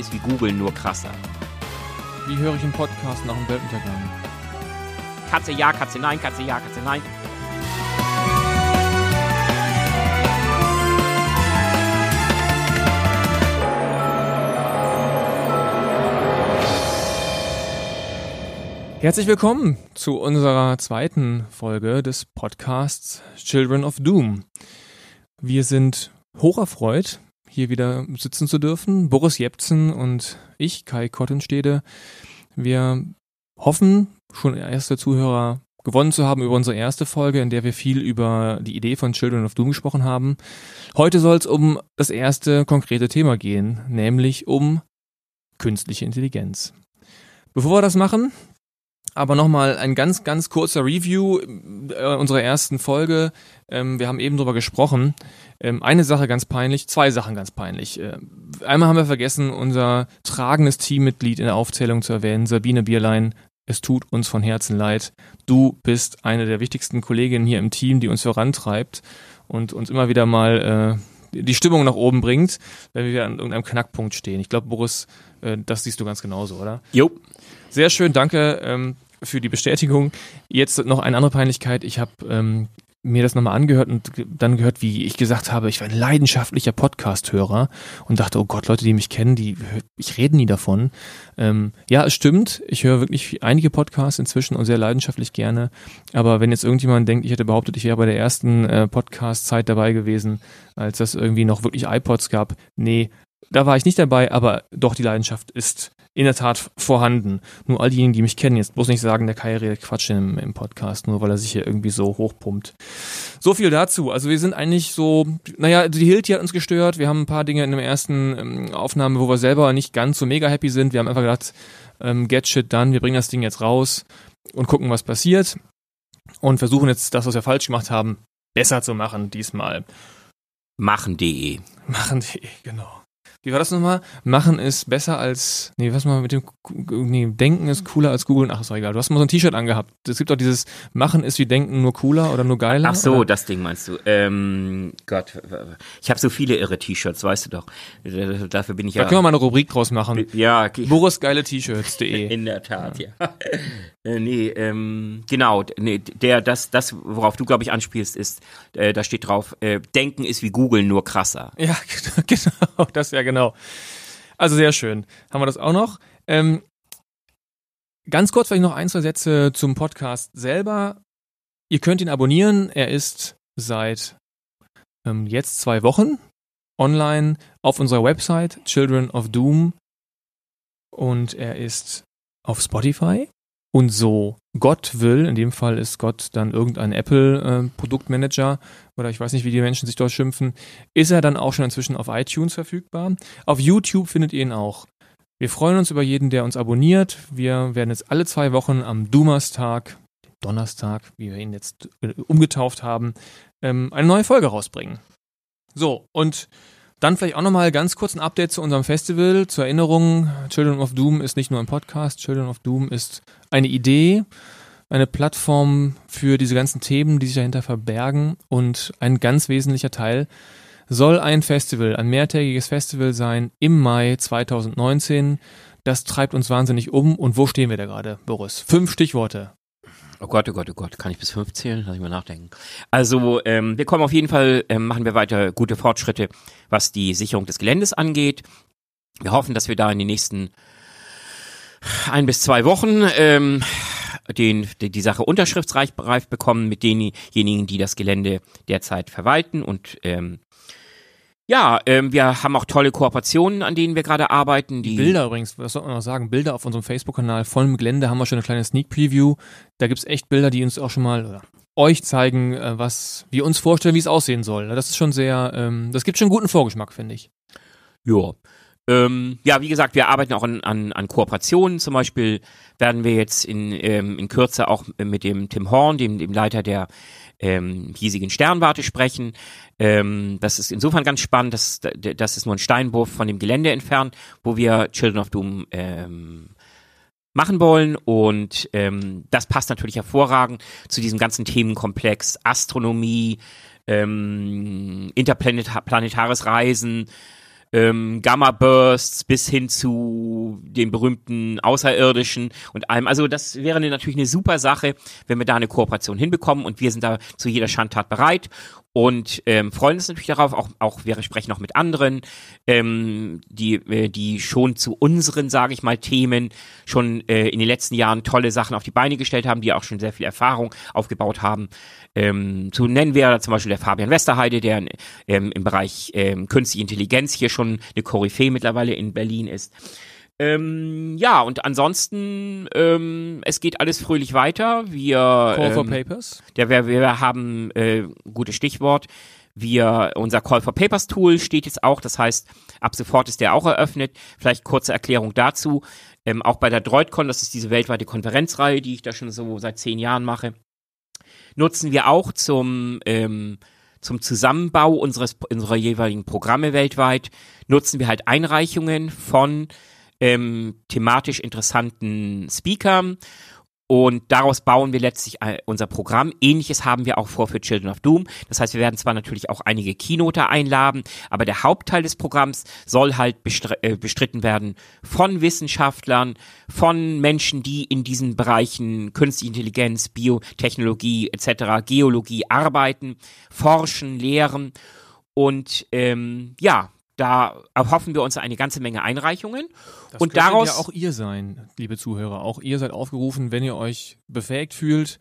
Ist wie Google, nur krasser. Wie höre ich einen Podcast nach dem Weltuntergang? Katze ja, Katze nein, Katze ja, Katze nein. Herzlich willkommen zu unserer zweiten Folge des Podcasts Children of Doom. Wir sind hocherfreut, hier wieder sitzen zu dürfen. Boris Jepsen und ich, Kai Kottenstede. Wir hoffen, schon erste Zuhörer gewonnen zu haben über unsere erste Folge, in der wir viel über die Idee von Children of Doom gesprochen haben. Heute soll es um das erste konkrete Thema gehen, nämlich um künstliche Intelligenz. Bevor wir das machen, aber nochmal ein ganz, ganz kurzer Review äh, unserer ersten Folge. Ähm, wir haben eben drüber gesprochen. Ähm, eine Sache ganz peinlich, zwei Sachen ganz peinlich. Äh, einmal haben wir vergessen, unser tragendes Teammitglied in der Aufzählung zu erwähnen, Sabine Bierlein. Es tut uns von Herzen leid. Du bist eine der wichtigsten Kolleginnen hier im Team, die uns vorantreibt und uns immer wieder mal äh, die Stimmung nach oben bringt, wenn wir an irgendeinem Knackpunkt stehen. Ich glaube, Boris, äh, das siehst du ganz genauso, oder? Jo. Sehr schön, danke ähm, für die Bestätigung. Jetzt noch eine andere Peinlichkeit. Ich habe ähm, mir das nochmal angehört und dann gehört, wie ich gesagt habe, ich war ein leidenschaftlicher Podcast-Hörer und dachte, oh Gott, Leute, die mich kennen, die ich rede nie davon. Ähm, ja, es stimmt. Ich höre wirklich einige Podcasts inzwischen und sehr leidenschaftlich gerne. Aber wenn jetzt irgendjemand denkt, ich hätte behauptet, ich wäre bei der ersten äh, Podcast-Zeit dabei gewesen, als das irgendwie noch wirklich iPods gab, nee, da war ich nicht dabei, aber doch die Leidenschaft ist in der Tat vorhanden. Nur all diejenigen, die mich kennen, jetzt bloß nicht sagen, der Kai redet Quatsch im, im Podcast, nur weil er sich hier irgendwie so hochpumpt. So viel dazu. Also wir sind eigentlich so, naja, die Hilti hat uns gestört. Wir haben ein paar Dinge in der ersten ähm, Aufnahme, wo wir selber nicht ganz so mega happy sind. Wir haben einfach gedacht, ähm, get shit done, wir bringen das Ding jetzt raus und gucken, was passiert. Und versuchen jetzt das, was wir falsch gemacht haben, besser zu machen diesmal. Machen.de. Machen.de, genau. Wie war das nochmal? Machen ist besser als, nee, was mal mit dem, nee, Denken ist cooler als Googeln. Ach, ist doch egal. Du hast mal so ein T-Shirt angehabt. Es gibt auch dieses Machen ist wie Denken nur cooler oder nur geiler. Ach so, oder? das Ding meinst du. Ähm, Gott, ich habe so viele irre T-Shirts, weißt du doch. Dafür bin ich ja. Da können wir mal eine Rubrik draus machen. Ja. Boris geile T-Shirts.de. In der Tat, ja. ja. Äh, nee, ähm, genau. Nee, der, das, das, worauf du, glaube ich, anspielst, ist, äh, da steht drauf, äh, Denken ist wie Google, nur krasser. Ja, genau, das ja genau. Also sehr schön. Haben wir das auch noch? Ähm, ganz kurz vielleicht noch ein, zwei Sätze zum Podcast selber. Ihr könnt ihn abonnieren. Er ist seit ähm, jetzt zwei Wochen online auf unserer Website Children of Doom und er ist auf Spotify und so Gott will, in dem Fall ist Gott dann irgendein Apple-Produktmanager äh, oder ich weiß nicht, wie die Menschen sich dort schimpfen, ist er dann auch schon inzwischen auf iTunes verfügbar. Auf YouTube findet ihr ihn auch. Wir freuen uns über jeden, der uns abonniert. Wir werden jetzt alle zwei Wochen am Dumerstag, Donnerstag, wie wir ihn jetzt äh, umgetauft haben, ähm, eine neue Folge rausbringen. So, und dann vielleicht auch nochmal ganz kurz ein Update zu unserem Festival. Zur Erinnerung, Children of Doom ist nicht nur ein Podcast, Children of Doom ist eine Idee, eine Plattform für diese ganzen Themen, die sich dahinter verbergen und ein ganz wesentlicher Teil soll ein Festival, ein mehrtägiges Festival sein im Mai 2019. Das treibt uns wahnsinnig um. Und wo stehen wir da gerade, Boris? Fünf Stichworte. Oh Gott, oh Gott, oh Gott, kann ich bis fünf zählen? Lass ich mal nachdenken. Also, ähm, wir kommen auf jeden Fall, ähm, machen wir weiter gute Fortschritte, was die Sicherung des Geländes angeht. Wir hoffen, dass wir da in den nächsten ein bis zwei Wochen ähm, den, die, die Sache unterschriftsreif bekommen mit denjenigen, die das Gelände derzeit verwalten und ähm, ja, ähm, wir haben auch tolle Kooperationen, an denen wir gerade arbeiten. Die Bilder übrigens, was soll man noch sagen? Bilder auf unserem Facebook-Kanal vollem Gelände haben wir schon eine kleine Sneak Preview. Da gibt's echt Bilder, die uns auch schon mal oder euch zeigen, äh, was wir uns vorstellen, wie es aussehen soll. Das ist schon sehr, ähm, das gibt schon einen guten Vorgeschmack, finde ich. Ja. Ähm, ja, wie gesagt, wir arbeiten auch an, an, an Kooperationen. Zum Beispiel werden wir jetzt in, ähm, in Kürze auch mit dem Tim Horn, dem, dem Leiter der ähm, hiesigen Sternwarte sprechen. Ähm, das ist insofern ganz spannend, dass das ist nur ein Steinwurf von dem Gelände entfernt, wo wir Children of Doom ähm, machen wollen und ähm, das passt natürlich hervorragend zu diesem ganzen Themenkomplex Astronomie, ähm, interplanetares Reisen, ähm, Gamma-Bursts bis hin zu den berühmten Außerirdischen und allem. Also das wäre natürlich eine super Sache, wenn wir da eine Kooperation hinbekommen und wir sind da zu jeder Schandtat bereit und ähm, freuen uns natürlich darauf. Auch, auch wir sprechen noch mit anderen, ähm, die, äh, die schon zu unseren, sage ich mal, Themen schon äh, in den letzten Jahren tolle Sachen auf die Beine gestellt haben, die auch schon sehr viel Erfahrung aufgebaut haben. Ähm, zu nennen wäre zum Beispiel der Fabian Westerheide, der ähm, im Bereich ähm, künstliche Intelligenz hier schon eine Koryphäe mittlerweile in Berlin ist. Ähm, ja, und ansonsten, ähm, es geht alles fröhlich weiter. Wir, Call for ähm, Papers? der, wir, wir haben, äh, gutes Stichwort, wir, unser Call for Papers Tool steht jetzt auch, das heißt, ab sofort ist der auch eröffnet. Vielleicht kurze Erklärung dazu. Ähm, auch bei der DroidCon, das ist diese weltweite Konferenzreihe, die ich da schon so seit zehn Jahren mache, nutzen wir auch zum, ähm, zum Zusammenbau unseres, unserer jeweiligen Programme weltweit, nutzen wir halt Einreichungen von ähm, thematisch interessanten Speakern und daraus bauen wir letztlich äh, unser Programm. Ähnliches haben wir auch vor für Children of Doom. Das heißt, wir werden zwar natürlich auch einige Keynoter einladen, aber der Hauptteil des Programms soll halt äh, bestritten werden von Wissenschaftlern, von Menschen, die in diesen Bereichen Künstliche Intelligenz, Biotechnologie etc., Geologie arbeiten, forschen, lehren. Und ähm, ja, da erhoffen wir uns eine ganze Menge Einreichungen. Das und daraus ja auch ihr sein, liebe Zuhörer. Auch ihr seid aufgerufen, wenn ihr euch befähigt fühlt.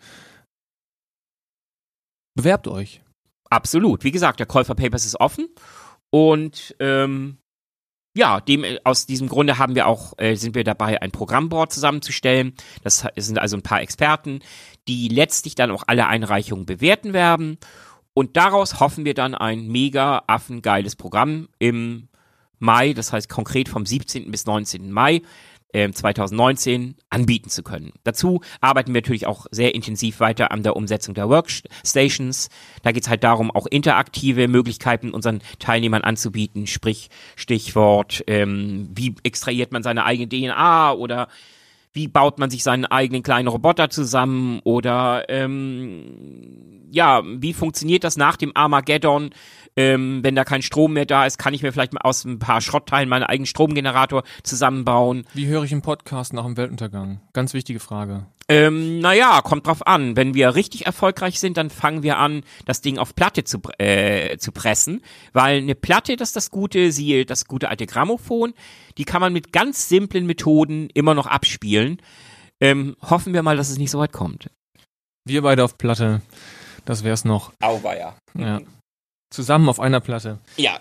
Bewerbt euch. Absolut. Wie gesagt, der Call for Papers ist offen und ähm, ja, dem, aus diesem Grunde haben wir auch, äh, sind wir dabei, ein Programmboard zusammenzustellen. Das sind also ein paar Experten, die letztlich dann auch alle Einreichungen bewerten werden. Und daraus hoffen wir dann ein mega affengeiles Programm im Mai, das heißt konkret vom 17. bis 19. Mai äh, 2019 anbieten zu können. Dazu arbeiten wir natürlich auch sehr intensiv weiter an der Umsetzung der Workstations. Da geht es halt darum, auch interaktive Möglichkeiten unseren Teilnehmern anzubieten, sprich Stichwort, ähm, wie extrahiert man seine eigene DNA oder wie baut man sich seinen eigenen kleinen Roboter zusammen oder ähm, ja, wie funktioniert das nach dem Armageddon? Ähm, wenn da kein Strom mehr da ist, kann ich mir vielleicht aus ein paar Schrottteilen meinen eigenen Stromgenerator zusammenbauen. Wie höre ich einen Podcast nach dem Weltuntergang? Ganz wichtige Frage. Ähm, naja, kommt drauf an. Wenn wir richtig erfolgreich sind, dann fangen wir an, das Ding auf Platte zu, äh, zu pressen, weil eine Platte, das ist das gute, siehe das gute alte Grammophon, die kann man mit ganz simplen Methoden immer noch abspielen. Ähm, hoffen wir mal, dass es nicht so weit kommt. Wir beide auf Platte. Das wär's noch. Auweia. Ja. Zusammen auf einer Platte. Ja.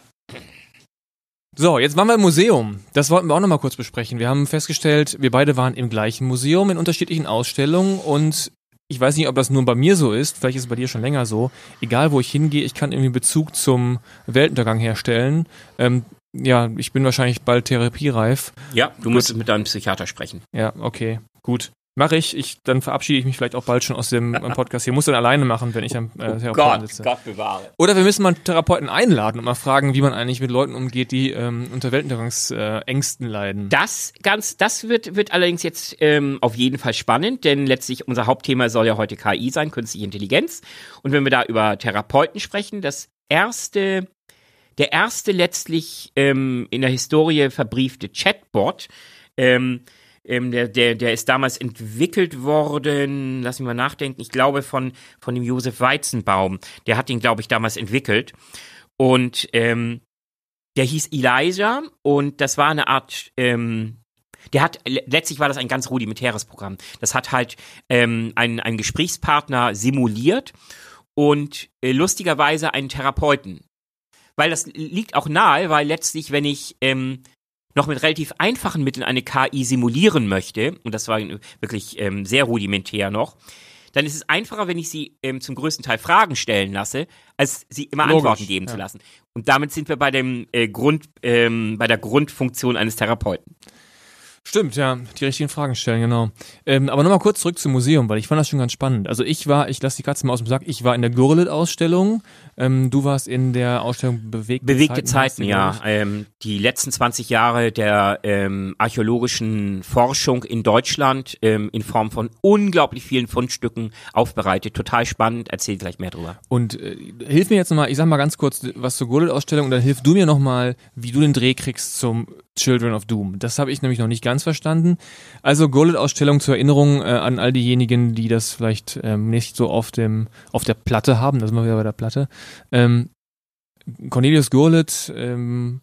So, jetzt waren wir im Museum. Das wollten wir auch nochmal kurz besprechen. Wir haben festgestellt, wir beide waren im gleichen Museum in unterschiedlichen Ausstellungen und ich weiß nicht, ob das nur bei mir so ist, vielleicht ist es bei dir schon länger so. Egal, wo ich hingehe, ich kann irgendwie Bezug zum Weltuntergang herstellen. Ähm, ja, ich bin wahrscheinlich bald therapiereif. Ja, du musst mit deinem Psychiater sprechen. Ja, okay, gut. Mache ich. ich. Dann verabschiede ich mich vielleicht auch bald schon aus dem äh, Podcast hier. Muss dann alleine machen, wenn ich am äh, Therapeuten Gott, sitze. Gott bewahre. Oder wir müssen mal einen Therapeuten einladen und mal fragen, wie man eigentlich mit Leuten umgeht, die ähm, unter Weltuntergangsängsten leiden. Das ganz, das wird, wird allerdings jetzt ähm, auf jeden Fall spannend, denn letztlich unser Hauptthema soll ja heute KI sein, künstliche Intelligenz. Und wenn wir da über Therapeuten sprechen, das erste, der erste letztlich ähm, in der Historie verbriefte Chatbot, ähm, ähm, der, der, der ist damals entwickelt worden, lass mich mal nachdenken, ich glaube von, von dem Josef Weizenbaum. Der hat ihn, glaube ich, damals entwickelt. Und ähm, der hieß Elijah und das war eine Art, ähm, der hat, letztlich war das ein ganz rudimentäres Programm. Das hat halt ähm, einen, einen Gesprächspartner simuliert und äh, lustigerweise einen Therapeuten. Weil das liegt auch nahe, weil letztlich, wenn ich ähm, noch mit relativ einfachen Mitteln eine KI simulieren möchte, und das war wirklich ähm, sehr rudimentär noch, dann ist es einfacher, wenn ich sie ähm, zum größten Teil Fragen stellen lasse, als sie immer Logisch, Antworten geben ja. zu lassen. Und damit sind wir bei dem äh, Grund, ähm, bei der Grundfunktion eines Therapeuten. Stimmt, ja, die richtigen Fragen stellen, genau. Ähm, aber nochmal kurz zurück zum Museum, weil ich fand das schon ganz spannend. Also ich war, ich lasse die Katze mal aus dem Sack, ich war in der Gurlit-Ausstellung, ähm, du warst in der Ausstellung Bewegte, Bewegte Zeiten. Zeiten, ja. Ähm, die letzten 20 Jahre der ähm, archäologischen Forschung in Deutschland ähm, in Form von unglaublich vielen Fundstücken aufbereitet. Total spannend, erzähl gleich mehr drüber. Und äh, hilf mir jetzt nochmal, ich sag mal ganz kurz was zur Gurlit-Ausstellung und dann hilf du mir nochmal, wie du den Dreh kriegst zum Children of Doom. Das habe ich nämlich noch nicht ganz verstanden. Also Gullet-Ausstellung zur Erinnerung äh, an all diejenigen, die das vielleicht ähm, nicht so auf dem auf der Platte haben. Da sind wir wieder bei der Platte. Ähm, Cornelius Gurlitt ähm,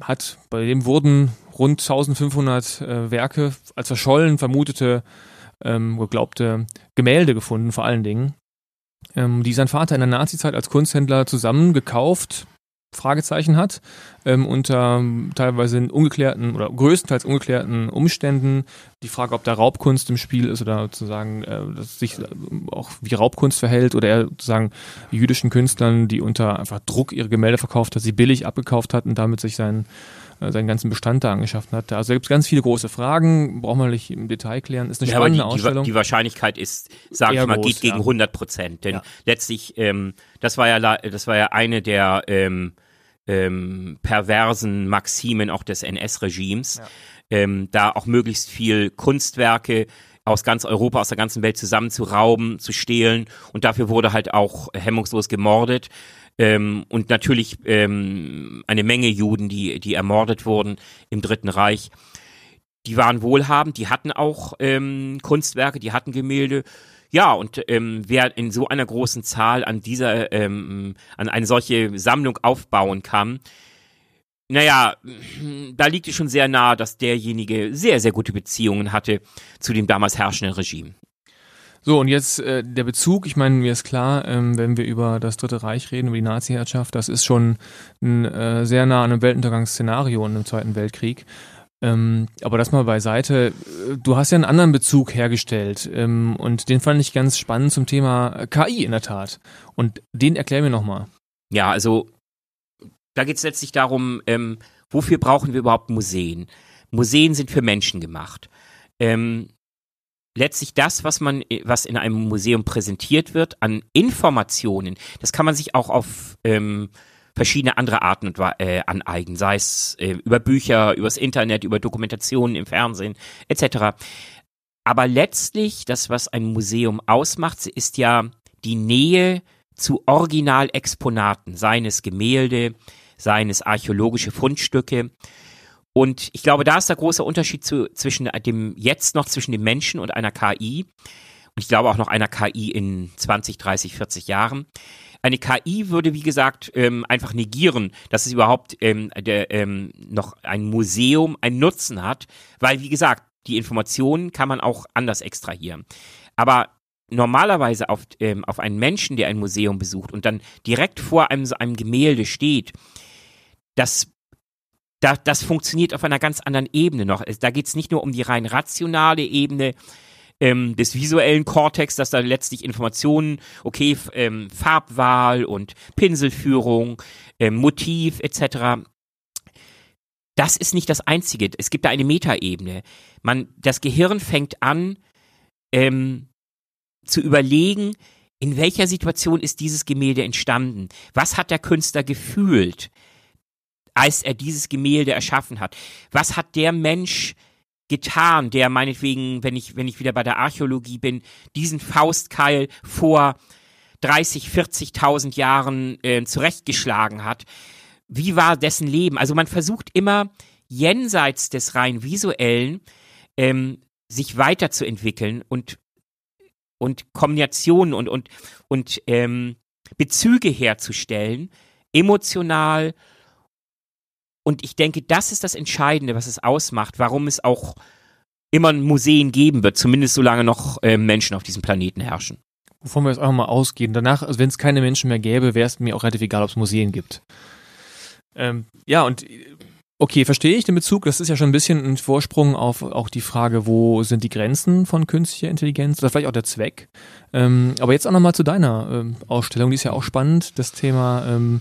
hat, bei dem wurden rund 1500 äh, Werke als verschollen vermutete, ähm, geglaubte Gemälde gefunden, vor allen Dingen, ähm, die sein Vater in der Nazizeit als Kunsthändler zusammengekauft, Fragezeichen hat, ähm, unter teilweise ungeklärten oder größtenteils ungeklärten Umständen. Die Frage, ob da Raubkunst im Spiel ist oder sozusagen äh, dass sich äh, auch wie Raubkunst verhält oder er sozusagen jüdischen Künstlern, die unter einfach Druck ihre Gemälde verkauft hat, sie billig abgekauft hat und damit sich seinen äh, seinen ganzen Bestand da angeschafft hat. Also da gibt es ganz viele große Fragen, braucht man nicht im Detail klären. Ist eine Ja, spannende aber die, Ausstellung. Die, die Wahrscheinlichkeit ist, sag ich mal, groß, geht gegen ja. 100 Prozent. Denn Ja. letztlich, ähm, das war ja, das war ja eine der ähm, ähm, perversen Maximen auch des NS-Regimes, ähm, da auch möglichst viel Kunstwerke aus ganz Europa, aus der ganzen Welt zusammenzurauben, zu stehlen und dafür wurde halt auch hemmungslos gemordet. Ähm, und natürlich ähm, eine Menge Juden, die, die ermordet wurden im Dritten Reich. Die waren wohlhabend, die hatten auch ähm, Kunstwerke, die hatten Gemälde. Ja, und ähm, wer in so einer großen Zahl an dieser, ähm, an eine solche Sammlung aufbauen kann, naja, da liegt es schon sehr nahe, dass derjenige sehr, sehr gute Beziehungen hatte zu dem damals herrschenden Regime. So, und jetzt äh, der Bezug, ich meine, mir ist klar, ähm, wenn wir über das Dritte Reich reden, über die Nazi-Herrschaft, das ist schon ein, äh, sehr nah an einem Weltuntergangsszenario in dem Zweiten Weltkrieg. Ähm, aber das mal beiseite. Äh, Du hast ja einen anderen Bezug hergestellt ähm, und den fand ich ganz spannend zum Thema KI in der Tat. Und den erklär mir nochmal. Ja, also da geht es letztlich darum, ähm, wofür brauchen wir überhaupt Museen? Museen sind für Menschen gemacht. Ähm, letztlich das, was man, was in einem Museum präsentiert wird an Informationen, das kann man sich auch auf ähm, verschiedene andere Arten und, äh, aneignen, sei es äh, über Bücher, übers Internet, über Dokumentationen im Fernsehen etc. Aber letztlich, das, was ein Museum ausmacht, ist ja die Nähe zu Originalexponaten, seien es Gemälde, seien es archäologische Fundstücke. Und ich glaube, da ist der große Unterschied zu, zwischen dem, jetzt noch zwischen dem Menschen und einer KI. Und ich glaube auch noch einer KI in 20, 30, 40 Jahren. Eine KI würde, wie gesagt, ähm, einfach negieren, dass es überhaupt ähm, der, ähm, noch ein Museum einen Nutzen hat, weil, wie gesagt, die Informationen kann man auch anders extrahieren. Aber normalerweise auf, ähm, auf einen Menschen, der ein Museum besucht und dann direkt vor einem, so einem Gemälde steht, das, da, das funktioniert auf einer ganz anderen Ebene noch. Da geht es nicht nur um die rein rationale Ebene ähm, des visuellen Kortex, dass da letztlich Informationen, okay, ähm, Farbwahl und Pinselführung, ähm, Motiv etc. Das ist nicht das Einzige. Es gibt da eine Metaebene. Man, das Gehirn fängt an, ähm, zu überlegen, in welcher Situation ist dieses Gemälde entstanden? Was hat der Künstler gefühlt, als er dieses Gemälde erschaffen hat? Was hat der Mensch getan, der meinetwegen, wenn ich, wenn ich wieder bei der Archäologie bin, diesen Faustkeil vor 30, 40.000 Jahren äh, zurechtgeschlagen hat? Wie war dessen Leben? Also man versucht immer jenseits des rein visuellen ähm, sich weiterzuentwickeln und und Kombinationen und und und ähm, Bezüge herzustellen, emotional. Und ich denke, das ist das Entscheidende, was es ausmacht, warum es auch immer Museen geben wird, zumindest solange noch äh, Menschen auf diesem Planeten herrschen. Wovon wir jetzt einfach mal ausgehen. Danach, also wenn es keine Menschen mehr gäbe, wäre es mir auch relativ egal, ob es Museen gibt. Ähm, ja, und okay, verstehe ich den Bezug. Das ist ja schon ein bisschen ein Vorsprung auf auch die Frage, wo sind die Grenzen von künstlicher Intelligenz oder vielleicht auch der Zweck. Ähm, aber jetzt auch nochmal zu deiner ähm, Ausstellung, die ist ja auch spannend, das Thema, ähm,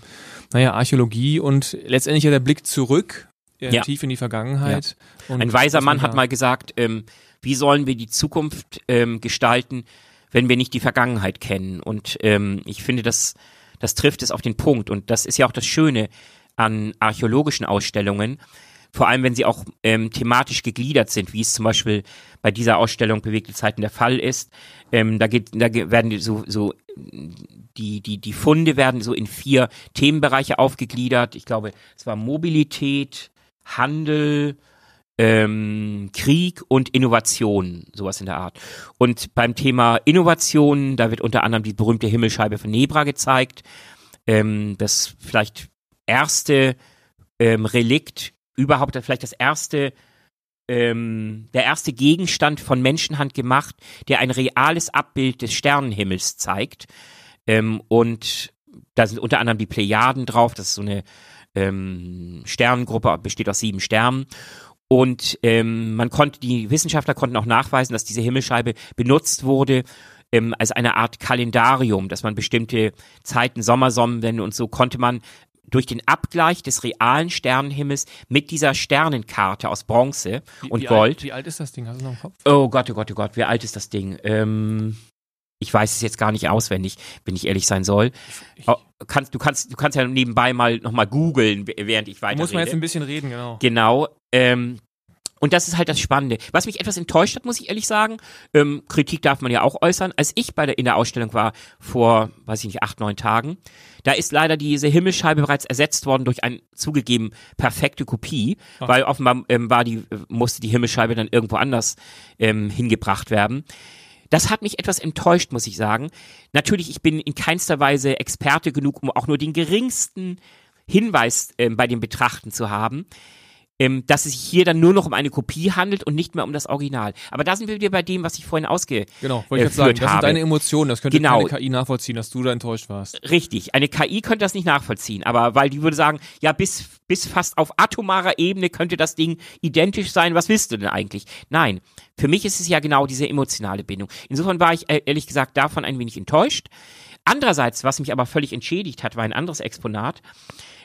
naja, Archäologie und letztendlich ja der Blick zurück äh, Ja. tief in die Vergangenheit. Und Ein weiser Mann hat mal gesagt, ähm, wie sollen wir die Zukunft ähm, gestalten, wenn wir nicht die Vergangenheit kennen? Und ähm, ich finde, das, das trifft es auf den Punkt. Und das ist ja auch das Schöne an archäologischen Ausstellungen, vor allem wenn sie auch ähm, thematisch gegliedert sind, wie es zum Beispiel bei dieser Ausstellung Bewegte Zeiten der Fall ist. Ähm, da, geht, da werden so, so die, die, die Funde werden so in vier Themenbereiche aufgegliedert. Ich glaube, es war Mobilität, Handel, ähm, Krieg und Innovation, sowas in der Art. Und beim Thema Innovation, da wird unter anderem die berühmte Himmelscheibe von Nebra gezeigt. Ähm, das vielleicht erste ähm, Relikt, überhaupt vielleicht das erste, ähm, der erste Gegenstand von Menschenhand gemacht, der ein reales Abbild des Sternenhimmels zeigt. Ähm, und da sind unter anderem die Plejaden drauf, das ist so eine ähm, Sternengruppe, besteht aus sieben Sternen. Und ähm, man konnte, die Wissenschaftler konnten auch nachweisen, dass diese Himmelscheibe benutzt wurde ähm, als eine Art Kalendarium, dass man bestimmte Zeiten, Sommersonnenwende und so konnte man durch den Abgleich des realen Sternenhimmels mit dieser Sternenkarte aus Bronze Wie- und wie Gold. Alt, wie alt ist das Ding? Hast du noch im Kopf? Oh Gott, oh Gott, oh Gott, wie alt ist das Ding? Ähm, ich weiß es jetzt gar nicht auswendig, wenn ich ehrlich sein soll. Ich- Oh, kannst, du, kannst, du kannst ja nebenbei mal nochmal googeln, während ich weiter Muss man jetzt ein bisschen reden, genau. Genau. Ähm, und das ist halt das Spannende. Was mich etwas enttäuscht hat, muss ich ehrlich sagen, ähm, Kritik darf man ja auch äußern. Als ich bei der, in der Ausstellung war, vor, weiß ich nicht, acht, neun Tagen, da ist leider diese Himmelscheibe bereits ersetzt worden durch eine zugegeben perfekte Kopie, Ah. weil offenbar ähm, war die, musste die Himmelscheibe dann irgendwo anders ähm, hingebracht werden. Das hat mich etwas enttäuscht, muss ich sagen. Natürlich, ich bin in keinster Weise Experte genug, um auch nur den geringsten Hinweis ähm, bei dem Betrachten zu haben, ähm, dass es sich hier dann nur noch um eine Kopie handelt und nicht mehr um das Original. Aber da sind wir wieder bei dem, was ich vorhin ausge... Genau, wollte äh, ich jetzt sagen. führt Das sind deine Emotionen. Das könnte Genau. keine KI nachvollziehen, dass du da enttäuscht warst. Richtig, eine KI könnte das nicht nachvollziehen, aber weil die würde sagen, ja, bis, bis fast auf atomarer Ebene könnte das Ding identisch sein, was willst du denn eigentlich? Nein, für mich ist es ja genau diese emotionale Bindung. Insofern war ich äh, ehrlich gesagt davon ein wenig enttäuscht. Andererseits, was mich aber völlig entschädigt hat, war ein anderes Exponat.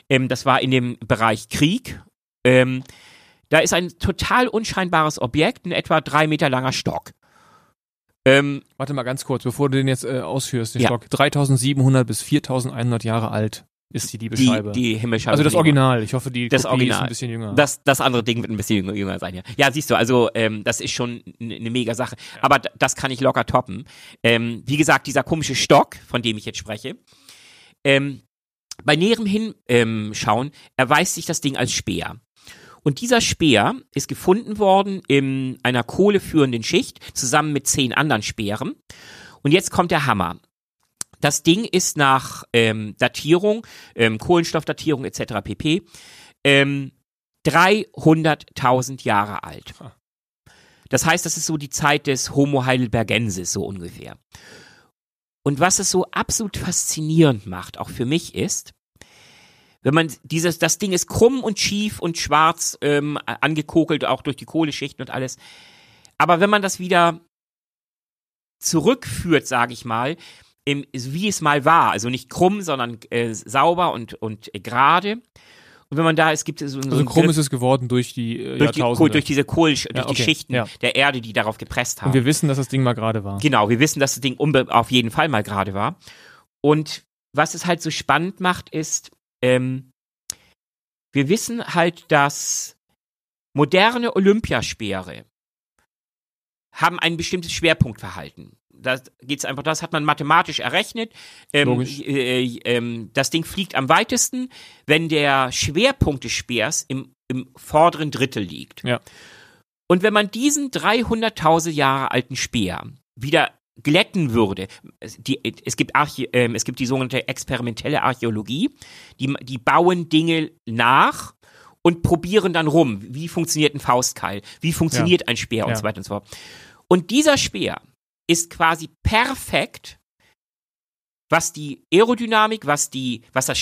Ähm, das war in dem Bereich Krieg. Ähm, da ist ein total unscheinbares Objekt, ein etwa drei Meter langer Stock. Ähm, Warte mal ganz kurz, bevor du den jetzt äh, ausführst, den Ja. Stock. 3700 bis 4100 Jahre alt ist die die, Liebesscheibe. die Himmelscheibe. also das. Original. Ich hoffe, die Das Kopie Original. ist ein bisschen jünger. Das, das andere Ding wird ein bisschen jünger, sein, ja. Ja, siehst du, also ähm, das ist schon eine ne mega Sache. Aber d- das kann ich locker toppen. Ähm, wie gesagt, dieser komische Stock, von dem ich jetzt spreche, ähm, bei näherem Hinschauen ähm, erweist sich das Ding als Speer. Und dieser Speer ist gefunden worden in einer kohleführenden Schicht zusammen mit zehn anderen Speeren. Und jetzt kommt der Hammer. Das Ding ist nach ähm, Datierung, ähm, Kohlenstoffdatierung etc. pp. Ähm, 300.000 Jahre alt. Das heißt, das ist so die Zeit des Homo heidelbergensis, so ungefähr. Und was es so absolut faszinierend macht, auch für mich, ist, wenn man dieses, das Ding ist krumm und schief und schwarz ähm, angekokelt, auch durch die Kohleschichten und alles. Aber wenn man das wieder zurückführt, sage ich mal, im, wie es mal war, also nicht krumm, sondern äh, sauber und, und äh, gerade. Und wenn man da, es gibt so, so also krumm Griff- ist es geworden durch die äh, durch, die, durch diese Kohl, durch Ja, die okay, Schichten ja. der Erde, die darauf gepresst haben. Und wir wissen, dass das Ding mal gerade war. Genau, wir wissen, dass das Ding auf jeden Fall mal gerade war. Und was es halt so spannend macht, ist, ähm, wir wissen halt, dass moderne Olympiaspeere haben ein bestimmtes Schwerpunktverhalten. Da geht's einfach, das hat man mathematisch errechnet. Ähm, äh, äh, das Ding fliegt am weitesten, wenn der Schwerpunkt des Speers im, im vorderen Drittel liegt. Ja. Und wenn man diesen 300.000 Jahre alten Speer wieder glätten würde, es, die, es, gibt Archä ähm, es gibt die sogenannte experimentelle Archäologie, die, die bauen Dinge nach und probieren dann rum, wie funktioniert ein Faustkeil, wie funktioniert ein Speer und Ja. so weiter und so fort. Und dieser Speer ist quasi perfekt, was die Aerodynamik, was die, was das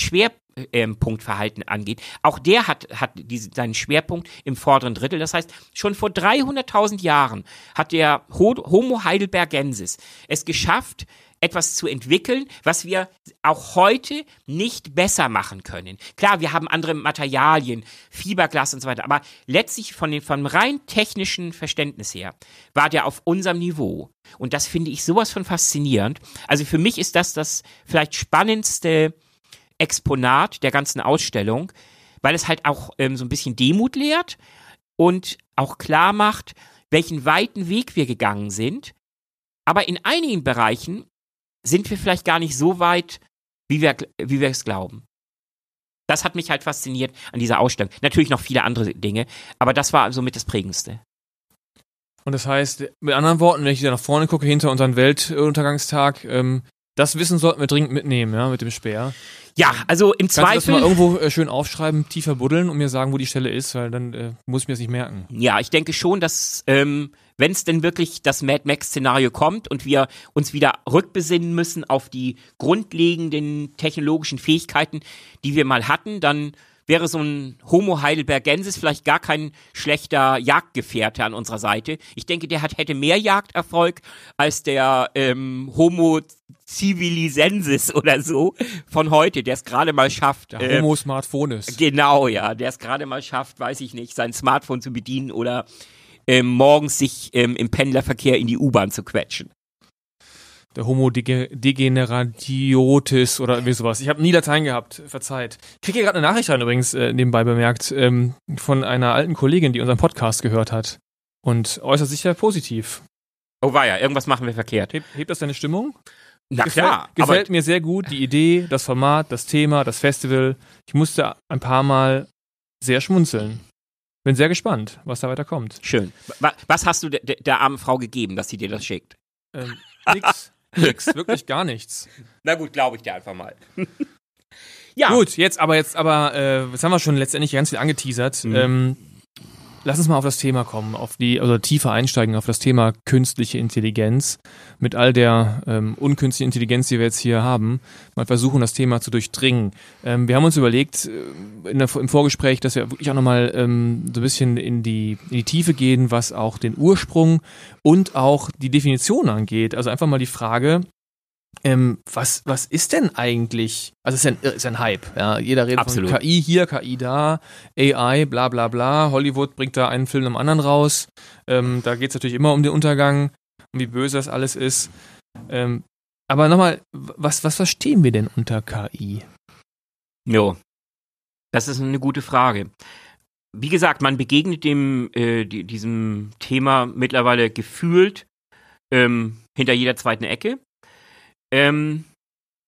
Schwerpunktverhalten angeht. Auch der hat, hat diese, seinen Schwerpunkt im vorderen Drittel. Das heißt, schon vor 300.000 Jahren hat der Ho- Homo heidelbergensis es geschafft, etwas zu entwickeln, was wir auch heute nicht besser machen können. Klar, wir haben andere Materialien, Fiberglas und so weiter, aber letztlich von den, vom rein technischen Verständnis her war der auf unserem Niveau. Und das finde ich sowas von faszinierend. Also für mich ist das das vielleicht spannendste Exponat der ganzen Ausstellung, weil es halt auch ähm, so ein bisschen Demut lehrt und auch klar macht, welchen weiten Weg wir gegangen sind. Aber in einigen Bereichen sind wir vielleicht gar nicht so weit, wie wir, wie wir es glauben. Das hat mich halt fasziniert an dieser Ausstellung. Natürlich noch viele andere Dinge, aber das war somit das Prägendste. Und das heißt, mit anderen Worten, wenn ich da nach vorne gucke, hinter unseren Weltuntergangstag, ähm, das Wissen sollten wir dringend mitnehmen, ja, mit dem Speer. Ja, also im Kannst Zweifel. du das mal irgendwo äh, schön aufschreiben, tiefer buddeln und mir sagen, wo die Stelle ist, weil dann äh, muss ich mir das nicht merken. Ja, ich denke schon, dass ähm, wenn es denn wirklich das Mad Max-Szenario kommt und wir uns wieder rückbesinnen müssen auf die grundlegenden technologischen Fähigkeiten, die wir mal hatten, dann wäre so ein Homo heidelbergensis vielleicht gar kein schlechter Jagdgefährte an unserer Seite. Ich denke, der hat, hätte mehr Jagderfolg als der ähm, Homo civilisensis oder so von heute, der es gerade mal schafft. Der äh, Homo Smartphones. Genau, ja, der es gerade mal schafft, weiß ich nicht, sein Smartphone zu bedienen oder ähm, morgens sich ähm, im Pendlerverkehr in die U-Bahn zu quetschen. Der Homo Dege Degeneratiotis oder irgendwie sowas. Ich habe nie Latein gehabt, verzeiht. Ich kriege hier gerade eine Nachricht rein übrigens, äh, nebenbei bemerkt, ähm, von einer alten Kollegin, die unseren Podcast gehört hat. Und äußert sich ja positiv. Oh war ja, irgendwas machen wir verkehrt. Hebt, hebt das deine Stimmung? Na gefällt, klar, gefällt mir sehr gut die Idee, das Format, das Thema, das Festival. Ich musste ein paar Mal sehr schmunzeln. Bin sehr gespannt, was da weiter kommt. schön. Wa- Was hast du der, der, der armen Frau gegeben, dass sie dir das schickt? Ähm, nix, nix, wirklich gar nichts. Na gut, glaube ich dir einfach mal. ja, Gut, jetzt aber jetzt aber äh, jetzt haben wir schon letztendlich ganz viel angeteasert. Mhm. Ähm, lass uns mal auf das Thema kommen, auf die also tiefer einsteigen auf das Thema künstliche Intelligenz mit all der ähm, unkünstlichen Intelligenz, die wir jetzt hier haben, mal versuchen das Thema zu durchdringen. Ähm, wir haben uns überlegt äh, der, im Vorgespräch, dass wir wirklich auch nochmal ähm, so ein bisschen in die in die Tiefe gehen, was auch den Ursprung und auch die Definition angeht. Also einfach mal die Frage, ähm, was, was ist denn eigentlich? Also es ist ein, ist ein Hype. Ja? Jeder redet Absolut. von KI hier, KI da, AI, bla bla bla. Hollywood bringt da einen Film am anderen raus. Ähm, da geht es natürlich immer um den Untergang und wie böse das alles ist. Ähm, aber nochmal, was, was verstehen wir denn unter KI? Jo. Das ist eine gute Frage. Wie gesagt, man begegnet dem, äh, die, diesem Thema mittlerweile gefühlt ähm, hinter jeder zweiten Ecke. Ähm,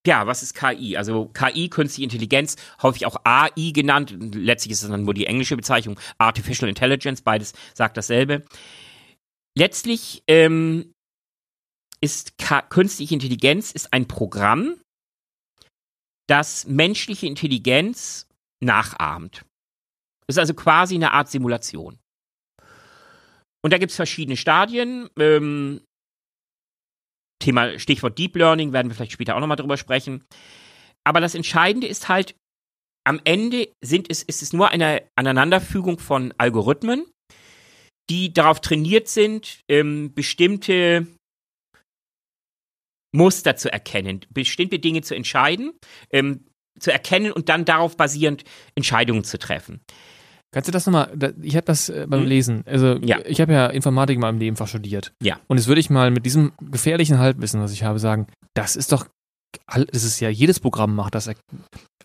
ja, was ist KI? Also KI, künstliche Intelligenz, häufig auch AI genannt. Letztlich ist es dann nur die englische Bezeichnung, Artificial Intelligence, beides sagt dasselbe. Letztlich ähm, ist K künstliche Intelligenz ist ein Programm, das menschliche Intelligenz nachahmt. Ist also quasi eine Art Simulation. Und da gibt es verschiedene Stadien. Ähm, Thema Stichwort Deep Learning werden wir vielleicht später auch nochmal drüber sprechen. Aber das Entscheidende ist halt, am Ende sind es, ist es nur eine Aneinanderfügung von Algorithmen, die darauf trainiert sind, ähm, bestimmte Muster zu erkennen, bestimmte Dinge zu entscheiden, ähm, zu erkennen und dann darauf basierend Entscheidungen zu treffen. Kannst du das nochmal, ich habe das äh, beim Hm? Lesen, also Ja. ich habe ja Informatik mal im Nebenfach studiert. Ja. Und jetzt würde ich mal mit diesem gefährlichen Halbwissen, was ich habe, sagen, das ist doch, das ist ja, jedes Programm macht das.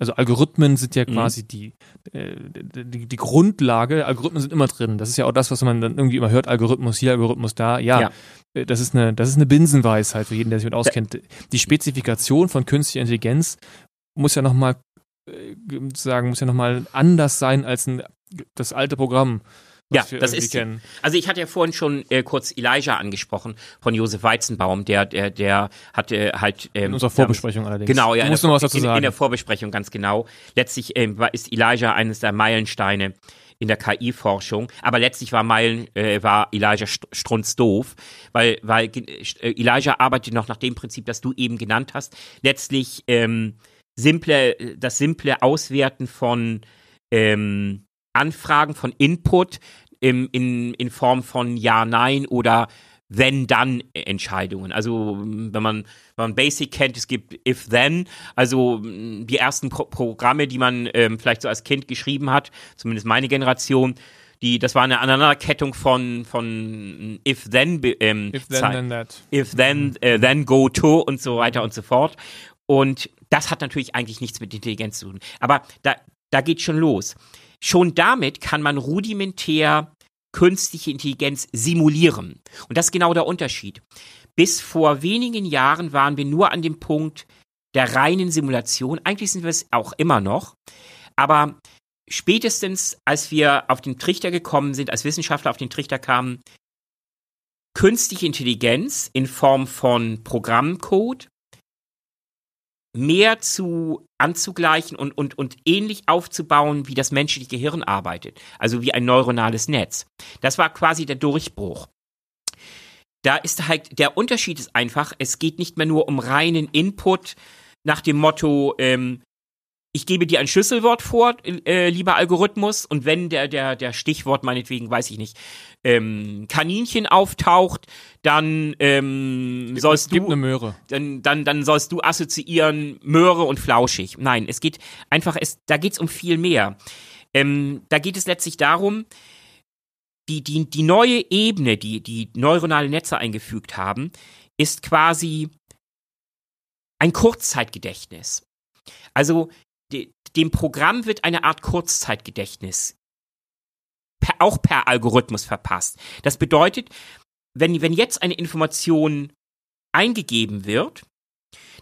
Also Algorithmen sind ja Mhm. quasi die, äh, die, die Grundlage, Algorithmen sind immer drin. Das ist ja auch das, was man dann irgendwie immer hört, Algorithmus hier, Algorithmus da. Ja, Ja. äh, das ist eine, das ist eine Binsenweisheit für jeden, der sich mit auskennt. Die Spezifikation von künstlicher Intelligenz muss ja nochmal sagen, muss ja nochmal anders sein als ein, das alte Programm. Ja, das ist- kennen. Also ich hatte ja vorhin schon äh, kurz Elijah angesprochen von Josef Weizenbaum, der der der hatte halt ähm, In unserer Vorbesprechung allerdings. Genau, ja. Du in musst der, noch was dazu in, sagen. in der Vorbesprechung ganz genau. Letztlich ähm, war, ist Elijah eines der Meilensteine in der KI-Forschung, aber letztlich war Meilen äh, war Elijah st strunzdoof, weil weil äh, Elijah arbeitet noch nach dem Prinzip, das du eben genannt hast. Letztlich ähm, simple das simple Auswerten von ähm, Anfragen von Input im, in, in Form von Ja, Nein oder wenn-dann-Entscheidungen. Also wenn man, wenn man Basic kennt, es gibt if-then, also die ersten Pro Programme, die man ähm, vielleicht so als Kind geschrieben hat, zumindest meine Generation, die, das war eine Aneinanderkettung von, von if-then, ähm, If then, then that. if then, äh, then go to und so weiter und so fort. Und das hat natürlich eigentlich nichts mit Intelligenz zu tun. Aber da, da geht schon los. Schon damit kann man rudimentär künstliche Intelligenz simulieren. Und das ist genau der Unterschied. Bis vor wenigen Jahren waren wir nur an dem Punkt der reinen Simulation. Eigentlich sind wir es auch immer noch. Aber spätestens, als wir auf den Trichter gekommen sind, als Wissenschaftler auf den Trichter kamen, künstliche Intelligenz in Form von Programmcode mehr zu anzugleichen und, und, und ähnlich aufzubauen, wie das menschliche Gehirn arbeitet. Also wie ein neuronales Netz. Das war quasi der Durchbruch. Da ist halt, der Unterschied ist einfach, es geht nicht mehr nur um reinen Input nach dem Motto, ähm, ich gebe dir ein Schlüsselwort vor, äh, lieber Algorithmus, und wenn der, der, der Stichwort meinetwegen, weiß ich nicht, ähm, Kaninchen auftaucht, dann ähm, Gib- sollst Gib du eine Möhre. dann, dann, dann sollst du assoziieren Möhre und Flauschig. Nein, es geht einfach, es, da geht es um viel mehr. Ähm, da geht es letztlich darum, die, die, die neue Ebene, die die neuronale Netze eingefügt haben, ist quasi ein Kurzzeitgedächtnis. Also de, dem Programm wird eine Art Kurzzeitgedächtnis per, auch per Algorithmus verpasst. Das bedeutet, wenn, wenn jetzt eine Information eingegeben wird,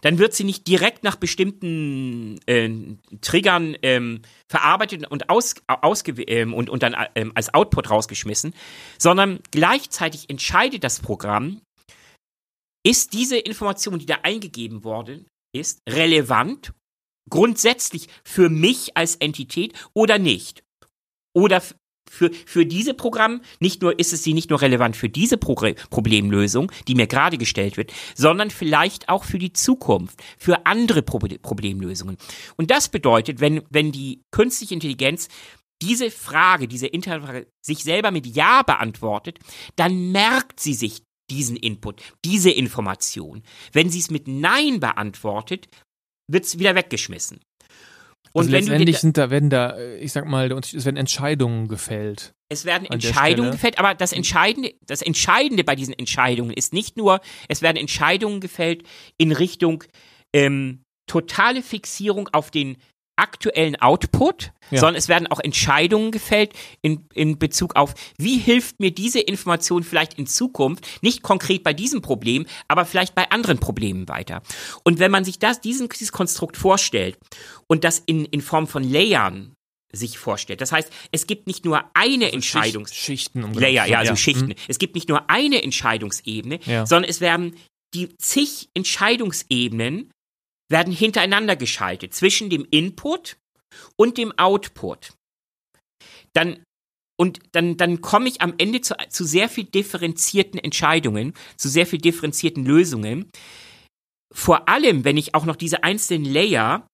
dann wird sie nicht direkt nach bestimmten äh, Triggern ähm, verarbeitet und, aus, ähm, und, und dann ähm, als Output rausgeschmissen, sondern gleichzeitig entscheidet das Programm, ist diese Information, die da eingegeben worden ist, relevant, grundsätzlich für mich als Entität oder nicht. Oder für, für diese Programm, nicht nur ist es sie nicht nur relevant für diese Progr Problemlösung, die mir gerade gestellt wird, sondern vielleicht auch für die Zukunft, für andere Pro Problemlösungen. Und das bedeutet, wenn, wenn die künstliche Intelligenz diese Frage, diese Interfrage sich selber mit Ja beantwortet, dann merkt sie sich diesen Input, diese Information. Wenn sie es mit Nein beantwortet, wird es wieder weggeschmissen. Und also du dir letztendlich sind da, werden da, äh, ich sag mal, es werden Entscheidungen gefällt. Es werden Entscheidungen gefällt, aber das Entscheidende, das Entscheidende bei diesen Entscheidungen ist nicht nur, es werden Entscheidungen gefällt in Richtung ähm, totale Fixierung auf den aktuellen Output, Ja. sondern es werden auch Entscheidungen gefällt in, in Bezug auf, wie hilft mir diese Information vielleicht in Zukunft, nicht konkret bei diesem Problem, aber vielleicht bei anderen Problemen weiter. Und wenn man sich das, diesen, dieses Konstrukt vorstellt und das in, in Form von Layern sich vorstellt, das heißt, es gibt nicht nur eine Entscheidungs Schicht, Schichten. Um Layer, ja, also Mhm. Schichten. Es gibt nicht nur eine Entscheidungsebene, Ja. sondern es werden die zig Entscheidungsebenen werden hintereinander geschaltet zwischen dem Input und dem Output. Dann und dann, dann komme ich am Ende zu, zu sehr viel differenzierten Entscheidungen, zu sehr viel differenzierten Lösungen. Vor allem, wenn ich auch noch diese einzelnen Layer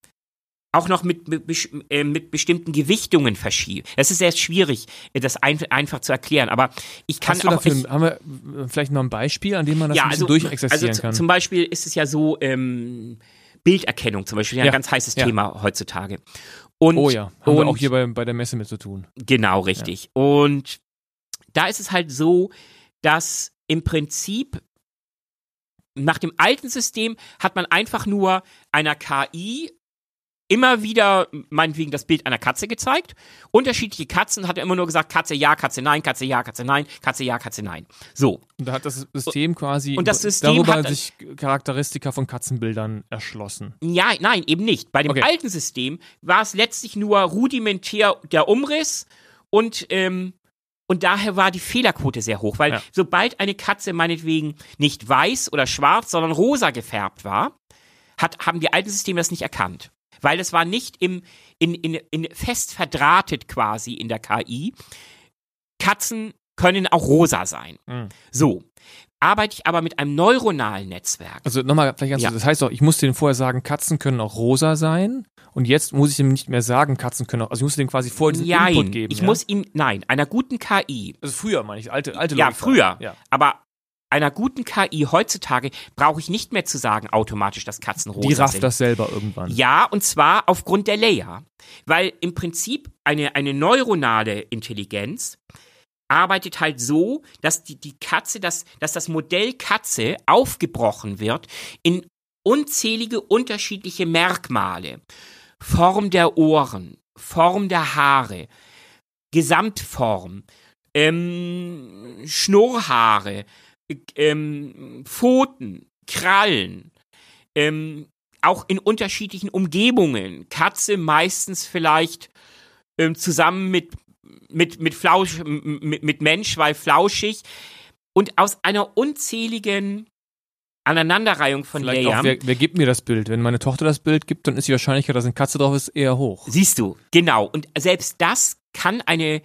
auch noch mit, mit, äh, mit bestimmten Gewichtungen verschiebe. Das ist sehr schwierig, äh, das ein, einfach zu erklären. Aber ich kann Hast du auch. dafür, ich, haben wir äh, vielleicht noch ein Beispiel, an dem man das ein bisschen also durchexerzieren z- kann? Zum Beispiel ist es ja so, ähm, Bilderkennung zum Beispiel, ja, ein ganz heißes. Thema heutzutage. Und, oh ja, haben wir und- auch hier bei, bei der Messe mit zu tun. Genau, richtig. Und da ist es halt so, dass im Prinzip nach dem alten System hat man einfach nur einer KI immer wieder, meinetwegen, das Bild einer Katze gezeigt. Unterschiedliche Katzen hat er immer nur gesagt, Katze ja, Katze nein, Katze ja, Katze nein, Katze ja, Katze nein. So. Und da hat das System quasi und das System darüber hat- sich Charakteristika von Katzenbildern erschlossen. Ja, nein, eben nicht. Bei dem Okay. alten System war es letztlich nur rudimentär der Umriss und ähm, und daher war die Fehlerquote sehr hoch, weil Ja. sobald eine Katze meinetwegen nicht weiß oder schwarz, sondern rosa gefärbt war, hat, haben die alten Systeme das nicht erkannt. Weil es war nicht im, in, in, in fest verdrahtet quasi in der KI. Katzen können auch rosa sein. Mhm. So. Arbeite ich aber mit einem neuronalen Netzwerk. Also nochmal, vielleicht ganz Ja. kurz, das heißt doch, ich musste denen vorher sagen, Katzen können auch rosa sein und jetzt muss ich ihm nicht mehr sagen, Katzen können auch, also ich musste denen quasi vorher diesen Nein, Input geben. ich ja? muss ihm, nein, einer guten KI. also früher meine ich, alte, alte Ja, Logik. früher. Ja. Aber einer guten KI heutzutage brauche ich nicht mehr zu sagen automatisch, dass Katzen rosa Die rafft sind. das selber irgendwann. Ja, und zwar aufgrund der Layer. Weil im Prinzip eine, eine neuronale Intelligenz arbeitet halt so, dass die, die Katze, dass, dass das Modell Katze aufgebrochen wird in unzählige unterschiedliche Merkmale. Form der Ohren, Form der Haare, Gesamtform, ähm, Schnurrhaare, ähm, Pfoten, Krallen, ähm, auch in unterschiedlichen Umgebungen. Katze meistens vielleicht ähm, zusammen mit mit mit Flausch mit, mit Mensch, weil flauschig und aus einer unzähligen Aneinanderreihung von Vielleicht Layern. auch, wer, wer gibt mir das Bild? Wenn meine Tochter das Bild gibt, dann ist die Wahrscheinlichkeit, dass eine Katze drauf ist, eher hoch. Siehst du, genau. Und selbst das kann eine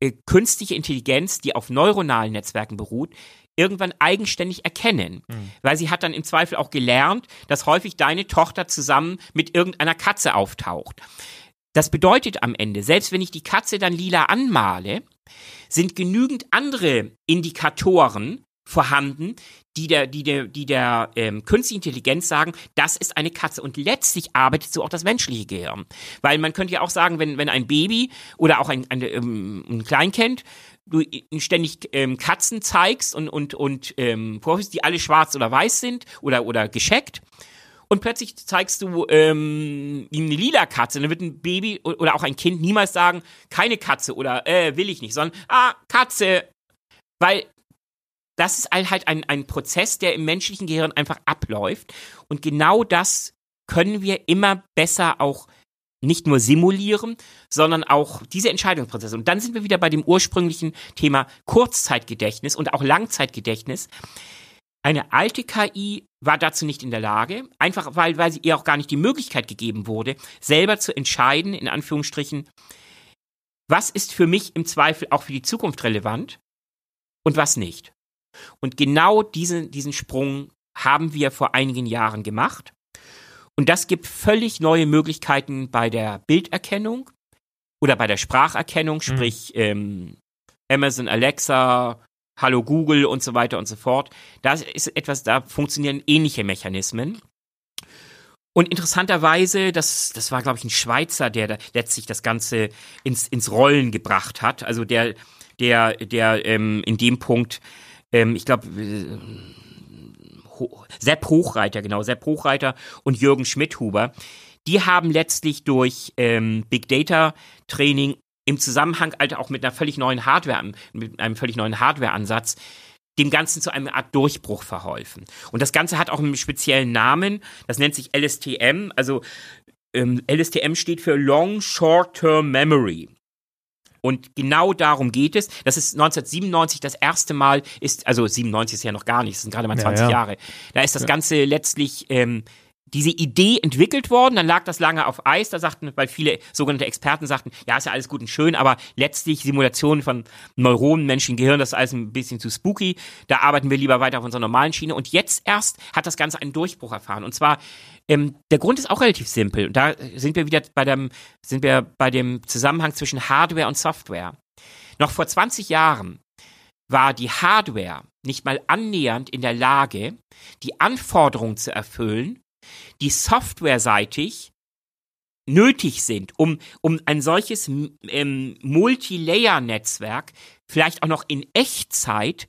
äh, künstliche Intelligenz, die auf neuronalen Netzwerken beruht, irgendwann eigenständig erkennen. Weil sie hat dann im Zweifel auch gelernt, dass häufig deine Tochter zusammen mit irgendeiner Katze auftaucht. Das bedeutet am Ende, selbst wenn ich die Katze dann lila anmale, sind genügend andere Indikatoren vorhanden, die der, die der, die der ähm, künstliche Intelligenz sagen, das ist eine Katze. Und letztlich arbeitet so auch das menschliche Gehirn. Weil man könnte ja auch sagen, wenn, wenn ein Baby oder auch ein, ein, ähm, ein Kleinkind du ständig ähm, Katzen zeigst und, und, und ähm, Profis, die alle schwarz oder weiß sind oder, oder gescheckt. Und plötzlich zeigst du ähm, ihm eine lila Katze, dann wird ein Baby oder auch ein Kind niemals sagen, keine Katze oder äh, will ich nicht, sondern ah, Katze. Weil das ist halt ein, ein Prozess, der im menschlichen Gehirn einfach abläuft. Und genau das können wir immer besser auch nicht nur simulieren, sondern auch diese Entscheidungsprozesse. Und dann sind wir wieder bei dem ursprünglichen Thema Kurzzeitgedächtnis und auch Langzeitgedächtnis. Eine alte KI war dazu nicht in der Lage, einfach weil, weil sie ihr auch gar nicht die Möglichkeit gegeben wurde, selber zu entscheiden, in Anführungsstrichen, was ist für mich im Zweifel auch für die Zukunft relevant und was nicht. Und genau diesen, diesen Sprung haben wir vor einigen Jahren gemacht. Und das gibt völlig neue Möglichkeiten bei der Bilderkennung oder bei der Spracherkennung, sprich ähm, Amazon Alexa, Hallo Google und so weiter und so fort. Das ist etwas, da funktionieren ähnliche Mechanismen. Und interessanterweise, das, das war, glaube ich, ein Schweizer, der da letztlich das Ganze ins, ins Rollen gebracht hat. Also der, der, der ähm, in dem Punkt, ähm, ich glaube, äh, Ho Sepp Hochreiter, genau, Sepp Hochreiter und Jürgen Schmidhuber, die haben letztlich durch ähm, Big Data Training im Zusammenhang halt auch mit einer völlig neuen Hardware, mit einem völlig neuen Hardware-Ansatz dem Ganzen zu einer Art Durchbruch verholfen. Und das Ganze hat auch einen speziellen Namen, das nennt sich LSTM, also ähm, LSTM steht für Long Short Term Memory. Und genau darum geht es. Das ist 1997 das erste Mal ist, also 97 ist ja noch gar nicht, das sind gerade mal Ja, 20 ja. Jahre. Da ist das Ganze letztlich ähm, diese Idee entwickelt worden, dann lag das lange auf Eis, da sagten, weil viele sogenannte Experten sagten, ja, ist ja alles gut und schön, aber letztlich Simulationen von Neuronen, menschlichen Gehirn, das ist alles ein bisschen zu spooky, da arbeiten wir lieber weiter auf unserer normalen Schiene. Und jetzt erst hat das Ganze einen Durchbruch erfahren. Und zwar, ähm, der Grund ist auch relativ simpel. Und da sind wir wieder bei dem, sind wir bei dem Zusammenhang zwischen Hardware und Software. Noch vor 20 Jahren war die Hardware nicht mal annähernd in der Lage, die Anforderungen zu erfüllen, die softwareseitig nötig sind, um, um ein solches ähm, Multilayer-Netzwerk vielleicht auch noch in Echtzeit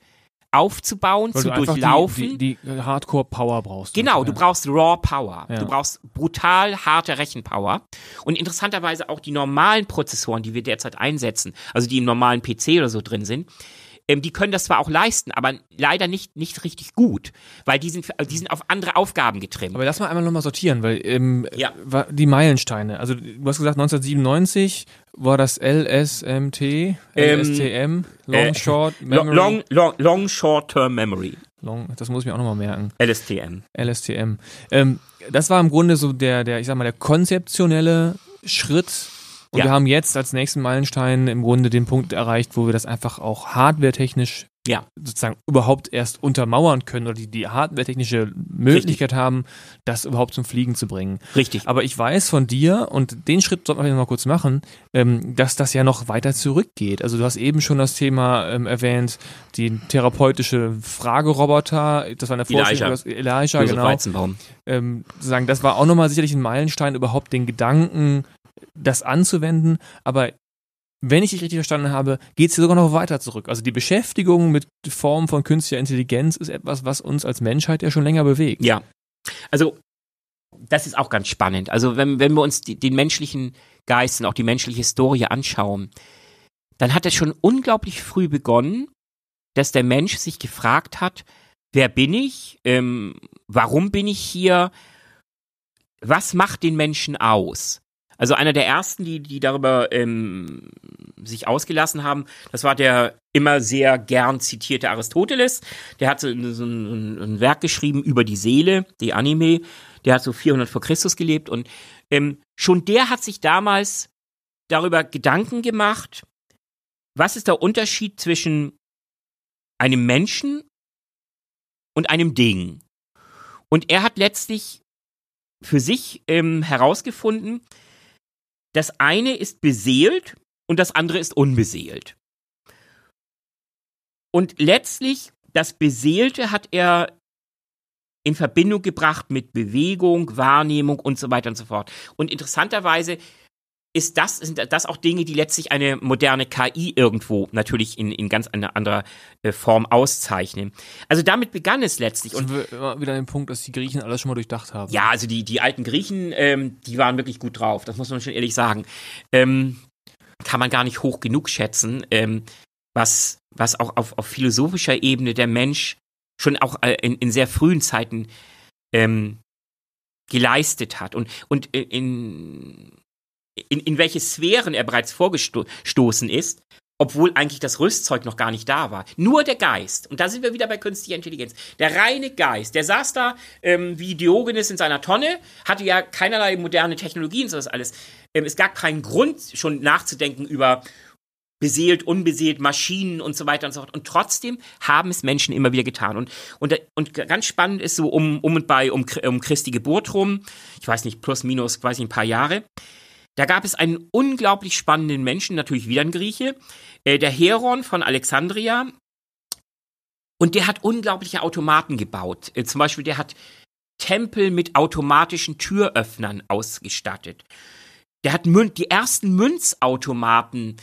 aufzubauen, Weil zu du durchlaufen. Die, die, die Hardcore-Power brauchst. Genau, einfach, du brauchst Raw Power. Ja. Du brauchst brutal harte Rechenpower. Und interessanterweise auch die normalen Prozessoren, die wir derzeit einsetzen, also die im normalen PC oder so drin sind, ähm, die können das zwar auch leisten, aber leider nicht, nicht richtig gut, weil die sind, die sind auf andere Aufgaben getrimmt. Aber lass mal einmal nochmal sortieren, weil ähm, Ja. die Meilensteine, also du hast gesagt 1997 war das LSMT, LSTM, Long äh, Short Memory. long, long, long Short-Term Memory. Long, das muss ich mir auch nochmal merken. LSTM. LSTM. Ähm, das war im Grunde so der, der, ich sag mal, der konzeptionelle Schritt. Und Ja. wir haben jetzt als nächsten Meilenstein im Grunde den Punkt erreicht, wo wir das einfach auch hardwaretechnisch Ja. sozusagen überhaupt erst untermauern können oder die, die hardware-technische Möglichkeit haben, das überhaupt zum Fliegen zu bringen. Richtig. Aber ich weiß von dir, und den Schritt sollten wir noch mal kurz machen, ähm, dass das ja noch weiter zurückgeht. Also du hast eben schon das Thema ähm, erwähnt, die therapeutische Frageroboter, das war eine Vorstellung, Elijah. Elijah Josef genau. Ähm, sagen, das war auch nochmal sicherlich ein Meilenstein, überhaupt den Gedanken, das anzuwenden. Aber wenn ich dich richtig verstanden habe, geht es hier sogar noch weiter zurück. Also die Beschäftigung mit Formen von künstlicher Intelligenz ist etwas, was uns als Menschheit ja schon länger bewegt. Ja. Also, das ist auch ganz spannend. Also, wenn, wenn wir uns den menschlichen Geist und auch die menschliche Historie anschauen, dann hat es schon unglaublich früh begonnen, dass der Mensch sich gefragt hat, wer bin ich? Ähm, warum bin ich hier? Was macht den Menschen aus? Also einer der ersten, die, die darüber ähm, sich ausgelassen haben, das war der immer sehr gern zitierte Aristoteles. Der hat so, ein, ein Werk geschrieben über die Seele, die Anime. Der hat so 400 vor Christus gelebt und ähm, schon der hat sich damals darüber Gedanken gemacht, was ist der Unterschied zwischen einem Menschen und einem Ding. Und er hat letztlich für sich ähm, herausgefunden, das eine ist beseelt und das andere ist unbeseelt. Und letztlich, das Beseelte hat er in Verbindung gebracht mit Bewegung, Wahrnehmung und so weiter und so fort. Und interessanterweise ist das, sind das auch Dinge, die letztlich eine moderne KI irgendwo natürlich in, in ganz einer anderer äh, Form auszeichnen. Also damit begann es letztlich. Und wieder den Punkt, dass die Griechen alles schon mal durchdacht haben. ja, also die, die alten Griechen, ähm, die waren wirklich gut drauf, das muss man schon ehrlich sagen. Ähm, kann man gar nicht hoch genug schätzen, ähm, was, was auch auf, auf philosophischer Ebene der Mensch schon auch äh, in, in sehr frühen Zeiten ähm, geleistet hat und, und in, in, in welche Sphären er bereits vorgestoßen ist, obwohl eigentlich das Rüstzeug noch gar nicht da war. Nur der Geist. Und da sind wir wieder bei künstlicher Intelligenz. Der reine Geist, der saß da ähm, wie Diogenes in seiner Tonne, hatte ja keinerlei moderne Technologien, so das alles. Ähm, es gab keinen Grund, schon nachzudenken über beseelt, unbeseelt, Maschinen und so weiter und so fort. Und trotzdem haben es Menschen immer wieder getan. Und, und, und ganz spannend ist so um, um und bei, um, um Christi Geburt rum, ich weiß nicht, plus, minus, weiß nicht, ein paar Jahre, da gab es einen unglaublich spannenden Menschen, natürlich wieder ein Grieche, äh, der Heron von Alexandria. Und der hat unglaubliche Automaten gebaut. Äh, zum Beispiel, der hat Tempel mit automatischen Türöffnern ausgestattet. Der hat Mün die ersten Münzautomaten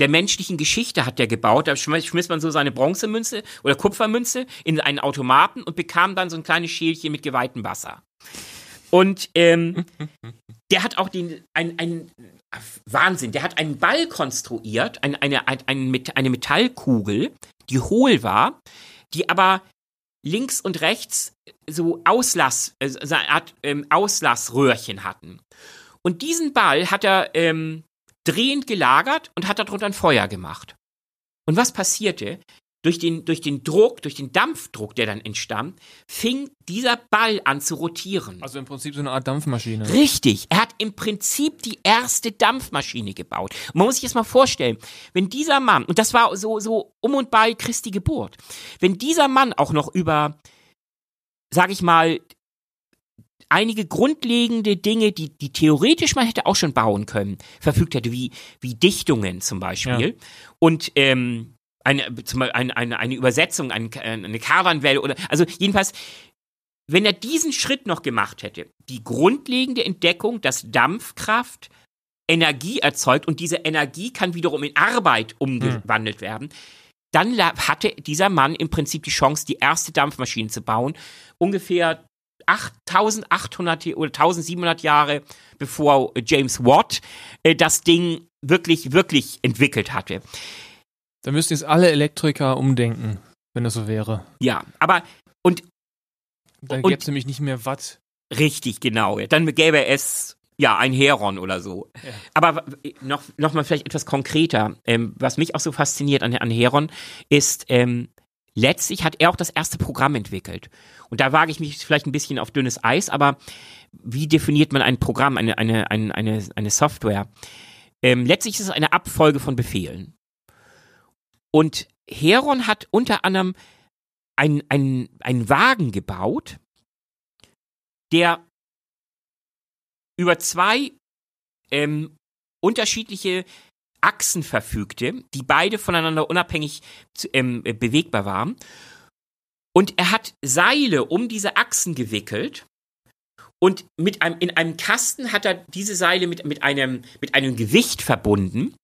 der menschlichen Geschichte hat der gebaut. Da schmiss man so seine Bronzemünze oder Kupfermünze in einen Automaten und bekam dann so ein kleines Schälchen mit geweihtem Wasser. Und ähm, der hat auch den, ein, ein Wahnsinn, der hat einen Ball konstruiert, ein, eine, ein, eine Metallkugel, die hohl war, die aber links und rechts so Auslass, äh, so ähm, Auslassröhrchen hatten. Und diesen Ball hat er ähm, drehend gelagert und hat darunter ein Feuer gemacht. Und was passierte? Durch den, durch den Druck, durch den Dampfdruck, der dann entstammt, fing dieser Ball an zu rotieren. Also im Prinzip so eine Art Dampfmaschine. Richtig. Er hat im Prinzip die erste Dampfmaschine gebaut. Und man muss sich das mal vorstellen, wenn dieser Mann, und das war so, so um und bei Christi Geburt, wenn dieser Mann auch noch über, sag ich mal, einige grundlegende Dinge, die, die theoretisch man hätte auch schon bauen können, verfügt hätte, wie, wie Dichtungen zum Beispiel. Und ähm, eine, zum Beispiel eine, eine, eine Übersetzung, ein, eine Caravanwelle oder also jedenfalls, wenn er diesen Schritt noch gemacht hätte, die grundlegende Entdeckung, dass Dampfkraft Energie erzeugt und diese Energie kann wiederum in Arbeit umgewandelt werden, dann hatte dieser Mann im Prinzip die Chance, die erste Dampfmaschine zu bauen, ungefähr 8800 oder 1700 Jahre bevor James Watt äh, das Ding wirklich, wirklich entwickelt hatte. Da müssten jetzt alle Elektriker umdenken, wenn das so wäre. Ja, aber und Dann gäbe es nämlich nicht mehr Watt. richtig, genau. Dann gäbe es ja ein Heron oder so. Ja. Aber noch, noch mal vielleicht etwas konkreter. Ähm, was mich auch so fasziniert an, an Heron ist, ähm, letztlich hat er auch das erste Programm entwickelt. Und da wage ich mich vielleicht ein bisschen auf dünnes Eis, aber wie definiert man ein Programm, eine, eine, eine, eine, eine Software? Ähm, letztlich ist es eine Abfolge von Befehlen. Und Heron hat unter anderem einen ein Wagen gebaut, der über zwei ähm, unterschiedliche Achsen verfügte, die beide voneinander unabhängig ähm, bewegbar waren. Und er hat Seile um diese Achsen gewickelt und mit einem, in einem Kasten hat er diese Seile mit, mit, einem, mit einem Gewicht verbunden.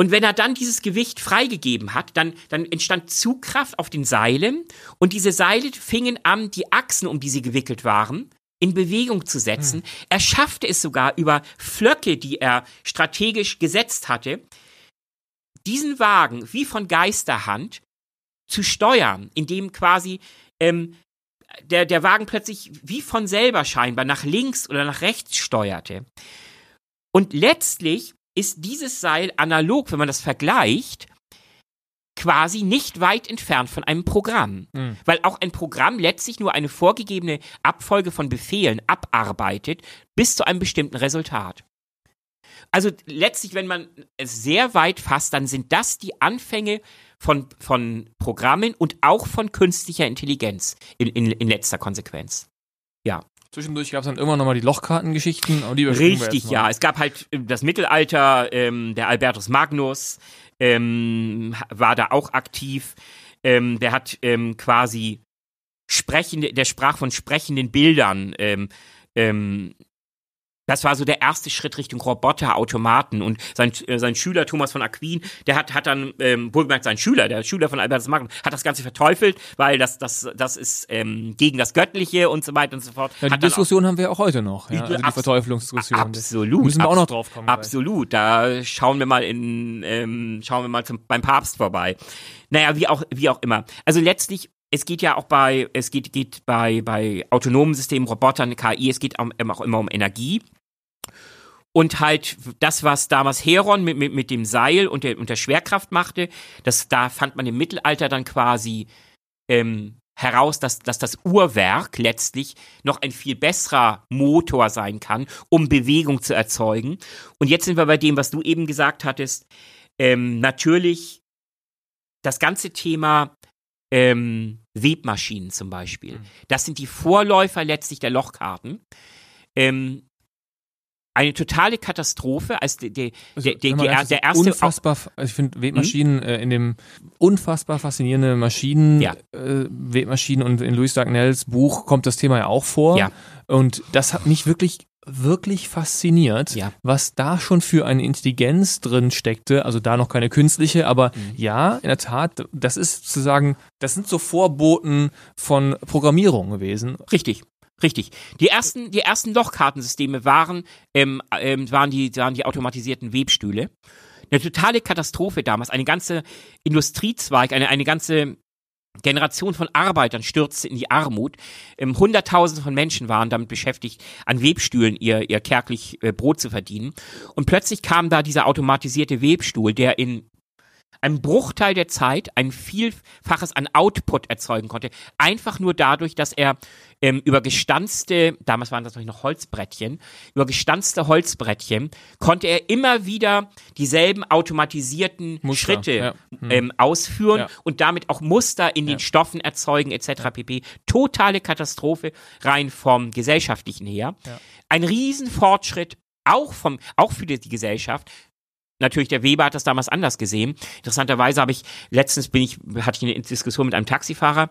Und wenn er dann dieses Gewicht freigegeben hat, dann, dann entstand Zugkraft auf den Seilen und diese Seile fingen an, die Achsen, um die sie gewickelt waren, in Bewegung zu setzen. Hm. Er schaffte es sogar über Flöcke, die er strategisch gesetzt hatte, diesen Wagen wie von Geisterhand zu steuern, indem quasi ähm, der, der Wagen plötzlich wie von selber scheinbar nach links oder nach rechts steuerte. Und letztlich ist dieses Seil analog, wenn man das vergleicht, quasi nicht weit entfernt von einem Programm. Mhm. Weil auch ein Programm letztlich nur eine vorgegebene Abfolge von Befehlen abarbeitet bis zu einem bestimmten Resultat. Also letztlich, wenn man es sehr weit fasst, dann sind das die Anfänge von, von Programmen und auch von künstlicher Intelligenz in, in, in letzter Konsequenz. Ja. Zwischendurch gab es dann immer noch mal die Lochkartengeschichten. Die Richtig, ja. Es gab halt äh, das Mittelalter, ähm, der Albertus Magnus ähm, war da auch aktiv. Ähm, der hat ähm, quasi sprechende, der sprach von sprechenden Bildern. Ähm, ähm, das war so der erste Schritt Richtung Roboter, Automaten und sein, äh, sein Schüler Thomas von Aquin, der hat, hat dann, ähm, wohlgemerkt sein Schüler, der Schüler von Albertus Magnus, hat das Ganze verteufelt, weil das, das, das ist ähm, gegen das Göttliche und so weiter und so fort. Ja, die hat Diskussion haben wir auch heute noch, ja, also die Verteuflungsdiskussion. Absolut. Müssen wir auch noch drauf kommen. Absolut, da schauen wir mal in, ähm, schauen wir mal zum, beim Papst vorbei. Naja, wie auch, wie auch immer. Also letztlich es geht ja auch bei, es geht, geht bei, bei autonomen Systemen, Robotern, KI, es geht auch, auch immer um Energie. Und halt das, was damals Heron mit, mit, mit dem Seil und der, und der Schwerkraft machte, das, da fand man im Mittelalter dann quasi ähm, heraus, dass, dass das Uhrwerk letztlich noch ein viel besserer Motor sein kann, um Bewegung zu erzeugen. Und jetzt sind wir bei dem, was du eben gesagt hattest. Ähm, natürlich das ganze Thema ähm, Webmaschinen zum Beispiel. Mhm. Das sind die Vorläufer letztlich der Lochkarten. Ähm, eine totale Katastrophe, als der, der, also, der, der, der, der erste. Unfassbar, also ich finde Webmaschinen hm? äh, in dem unfassbar faszinierende Maschinen, ja. äh, Webmaschinen und in Louis Dagnells Buch kommt das Thema ja auch vor. Ja. Und das hat mich wirklich wirklich fasziniert, ja. was da schon für eine Intelligenz drin steckte. Also da noch keine künstliche, aber mhm. ja, in der Tat, das ist zu sagen, das sind so Vorboten von Programmierung gewesen. Richtig. Richtig. Die ersten, die ersten Lochkartensysteme waren, ähm, ähm, waren, die, waren die automatisierten Webstühle. Eine totale Katastrophe damals. Eine ganze Industriezweig, eine, eine ganze Generation von Arbeitern stürzte in die Armut. Ähm, Hunderttausende von Menschen waren damit beschäftigt, an Webstühlen ihr, ihr kärglich äh, Brot zu verdienen. Und plötzlich kam da dieser automatisierte Webstuhl, der in einem Bruchteil der Zeit ein Vielfaches an Output erzeugen konnte. Einfach nur dadurch, dass er ähm, über gestanzte, damals waren das noch Holzbrettchen, über gestanzte Holzbrettchen konnte er immer wieder dieselben automatisierten Muster, Schritte ja. hm. ähm, ausführen ja. und damit auch Muster in den Stoffen erzeugen etc. pp. Totale Katastrophe rein vom gesellschaftlichen her. Ein Riesenfortschritt auch vom, auch für die Gesellschaft, natürlich der Weber hat das damals anders gesehen. Interessanterweise habe ich letztens bin ich hatte ich eine Diskussion mit einem Taxifahrer.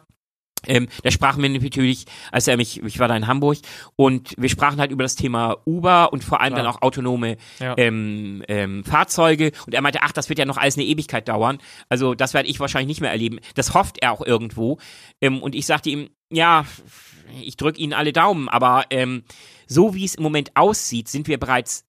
Ähm, da sprachen wir natürlich, als er mich, ich war da in Hamburg und wir sprachen halt über das Thema Uber und vor allem Klar. dann auch autonome ja. ähm, ähm, Fahrzeuge und er meinte, ach, das wird ja noch alles eine Ewigkeit dauern. Also das werde ich wahrscheinlich nicht mehr erleben. Das hofft er auch irgendwo. Ähm, und ich sagte ihm, ja, ich drücke Ihnen alle Daumen, aber ähm, so wie es im Moment aussieht, sind wir bereits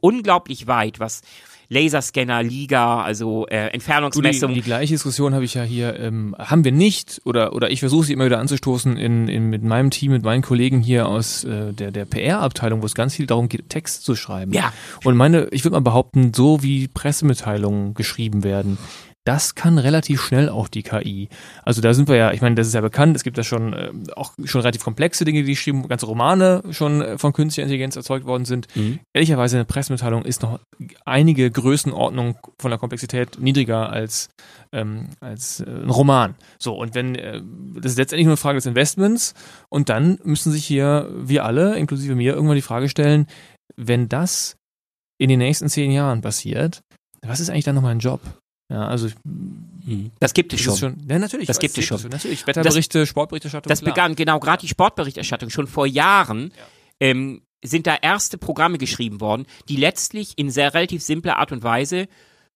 unglaublich weit, was Laserscanner, Liga, also äh, Entfernungsmessung. Die, die, gleiche Diskussion habe ich ja hier, ähm, haben wir nicht, oder, oder ich versuche sie immer wieder anzustoßen in, in, mit meinem Team, mit meinen Kollegen hier aus äh, der, der PR-Abteilung, wo es ganz viel darum geht, Text zu schreiben. Ja. Und meine, ich würde mal behaupten, so wie Pressemitteilungen geschrieben werden, das kann relativ schnell auch die KI. Also da sind wir ja, ich meine, das ist ja bekannt, es gibt da schon äh, auch schon relativ komplexe Dinge, die geschrieben, ganze Romane schon äh, von künstlicher Intelligenz erzeugt worden sind. Mhm. Ehrlicherweise eine Pressemitteilung ist noch einige Größenordnung von der Komplexität niedriger als, ähm, als äh, ein Roman. So, und wenn, äh, das ist letztendlich nur eine Frage des Investments und dann müssen sich hier wir alle, inklusive mir, irgendwann die Frage stellen, wenn das in den nächsten zehn Jahren passiert, was ist eigentlich dann noch mein Job? Ja, also hm. das gibt es schon. schon. Ja, natürlich. Das gibt es schon. Natürlich. Wetterberichte, das, Sportberichterstattung. Das klar. begann genau gerade die Sportberichterstattung schon vor Jahren. Ja. Ähm, sind da erste Programme geschrieben worden, die letztlich in sehr relativ simpler Art und Weise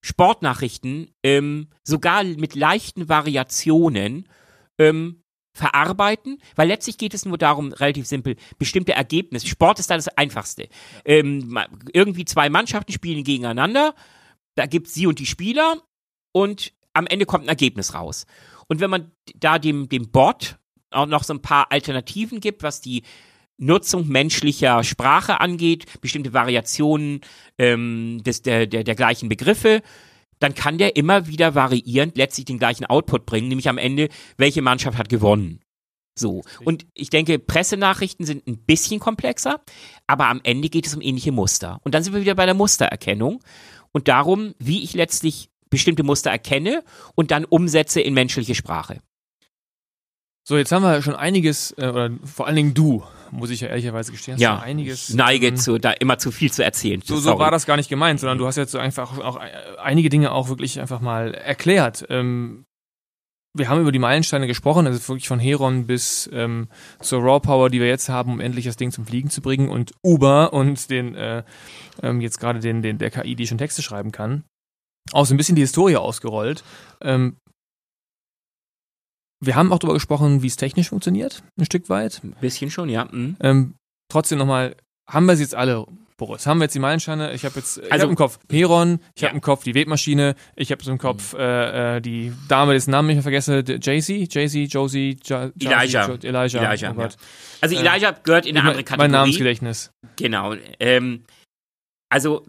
Sportnachrichten ähm, sogar mit leichten Variationen ähm, verarbeiten, weil letztlich geht es nur darum, relativ simpel, bestimmte Ergebnisse. Sport ist da das Einfachste. Ähm, irgendwie zwei Mannschaften spielen gegeneinander, da gibt es sie und die Spieler und am Ende kommt ein Ergebnis raus. Und wenn man da dem, dem Bot auch noch so ein paar Alternativen gibt, was die Nutzung menschlicher Sprache angeht, bestimmte Variationen ähm, des, der, der, der gleichen Begriffe, dann kann der immer wieder variierend letztlich den gleichen Output bringen, nämlich am Ende, welche Mannschaft hat gewonnen. So. Und ich denke, Pressenachrichten sind ein bisschen komplexer, aber am Ende geht es um ähnliche Muster. Und dann sind wir wieder bei der Mustererkennung und darum, wie ich letztlich bestimmte Muster erkenne und dann umsetze in menschliche Sprache. So, jetzt haben wir schon einiges, äh, oder vor allen Dingen du, muss ich ja ehrlicherweise gestehen, hast ja, einiges. Ich neige ähm, zu, da immer zu viel zu erzählen. So, so war das gar nicht gemeint, sondern du hast jetzt so einfach auch einige Dinge auch wirklich einfach mal erklärt. Ähm, wir haben über die Meilensteine gesprochen, also wirklich von Heron bis ähm, zur Raw Power, die wir jetzt haben, um endlich das Ding zum Fliegen zu bringen und Uber und den äh, ähm, jetzt gerade den, den der KI, die schon Texte schreiben kann. Auch so ein bisschen die Historie ausgerollt. Ähm, wir haben auch darüber gesprochen, wie es technisch funktioniert, ein Stück weit. Ein bisschen schon, ja. Mhm. Ähm, trotzdem nochmal, haben wir sie jetzt alle, Boris? Haben wir jetzt die Meilensteine? Ich habe jetzt ich also, hab im Kopf Heron, ich ja. habe im Kopf die Webmaschine, ich habe im Kopf mhm. äh, äh, die Dame, dessen Namen ich vergesse, Jay-Z, Jay-Z, Josie, ja, Elijah. Jo Elijah. Elijah oh ja. Also äh, Elijah gehört in eine andere Kategorie. Mein Namensgedächtnis. Genau. Ähm, also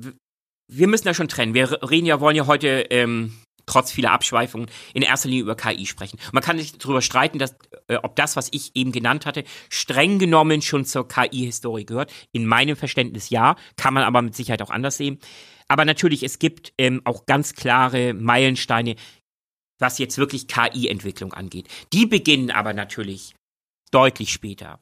wir müssen da schon trennen. Wir reden ja, wollen ja heute ähm, trotz vieler Abschweifungen in erster Linie über KI sprechen. Man kann sich darüber streiten, dass, äh, ob das, was ich eben genannt hatte, streng genommen schon zur KI-Historie gehört. In meinem Verständnis ja, kann man aber mit Sicherheit auch anders sehen. Aber natürlich, es gibt ähm, auch ganz klare Meilensteine, was jetzt wirklich KI-Entwicklung angeht. Die beginnen aber natürlich deutlich später.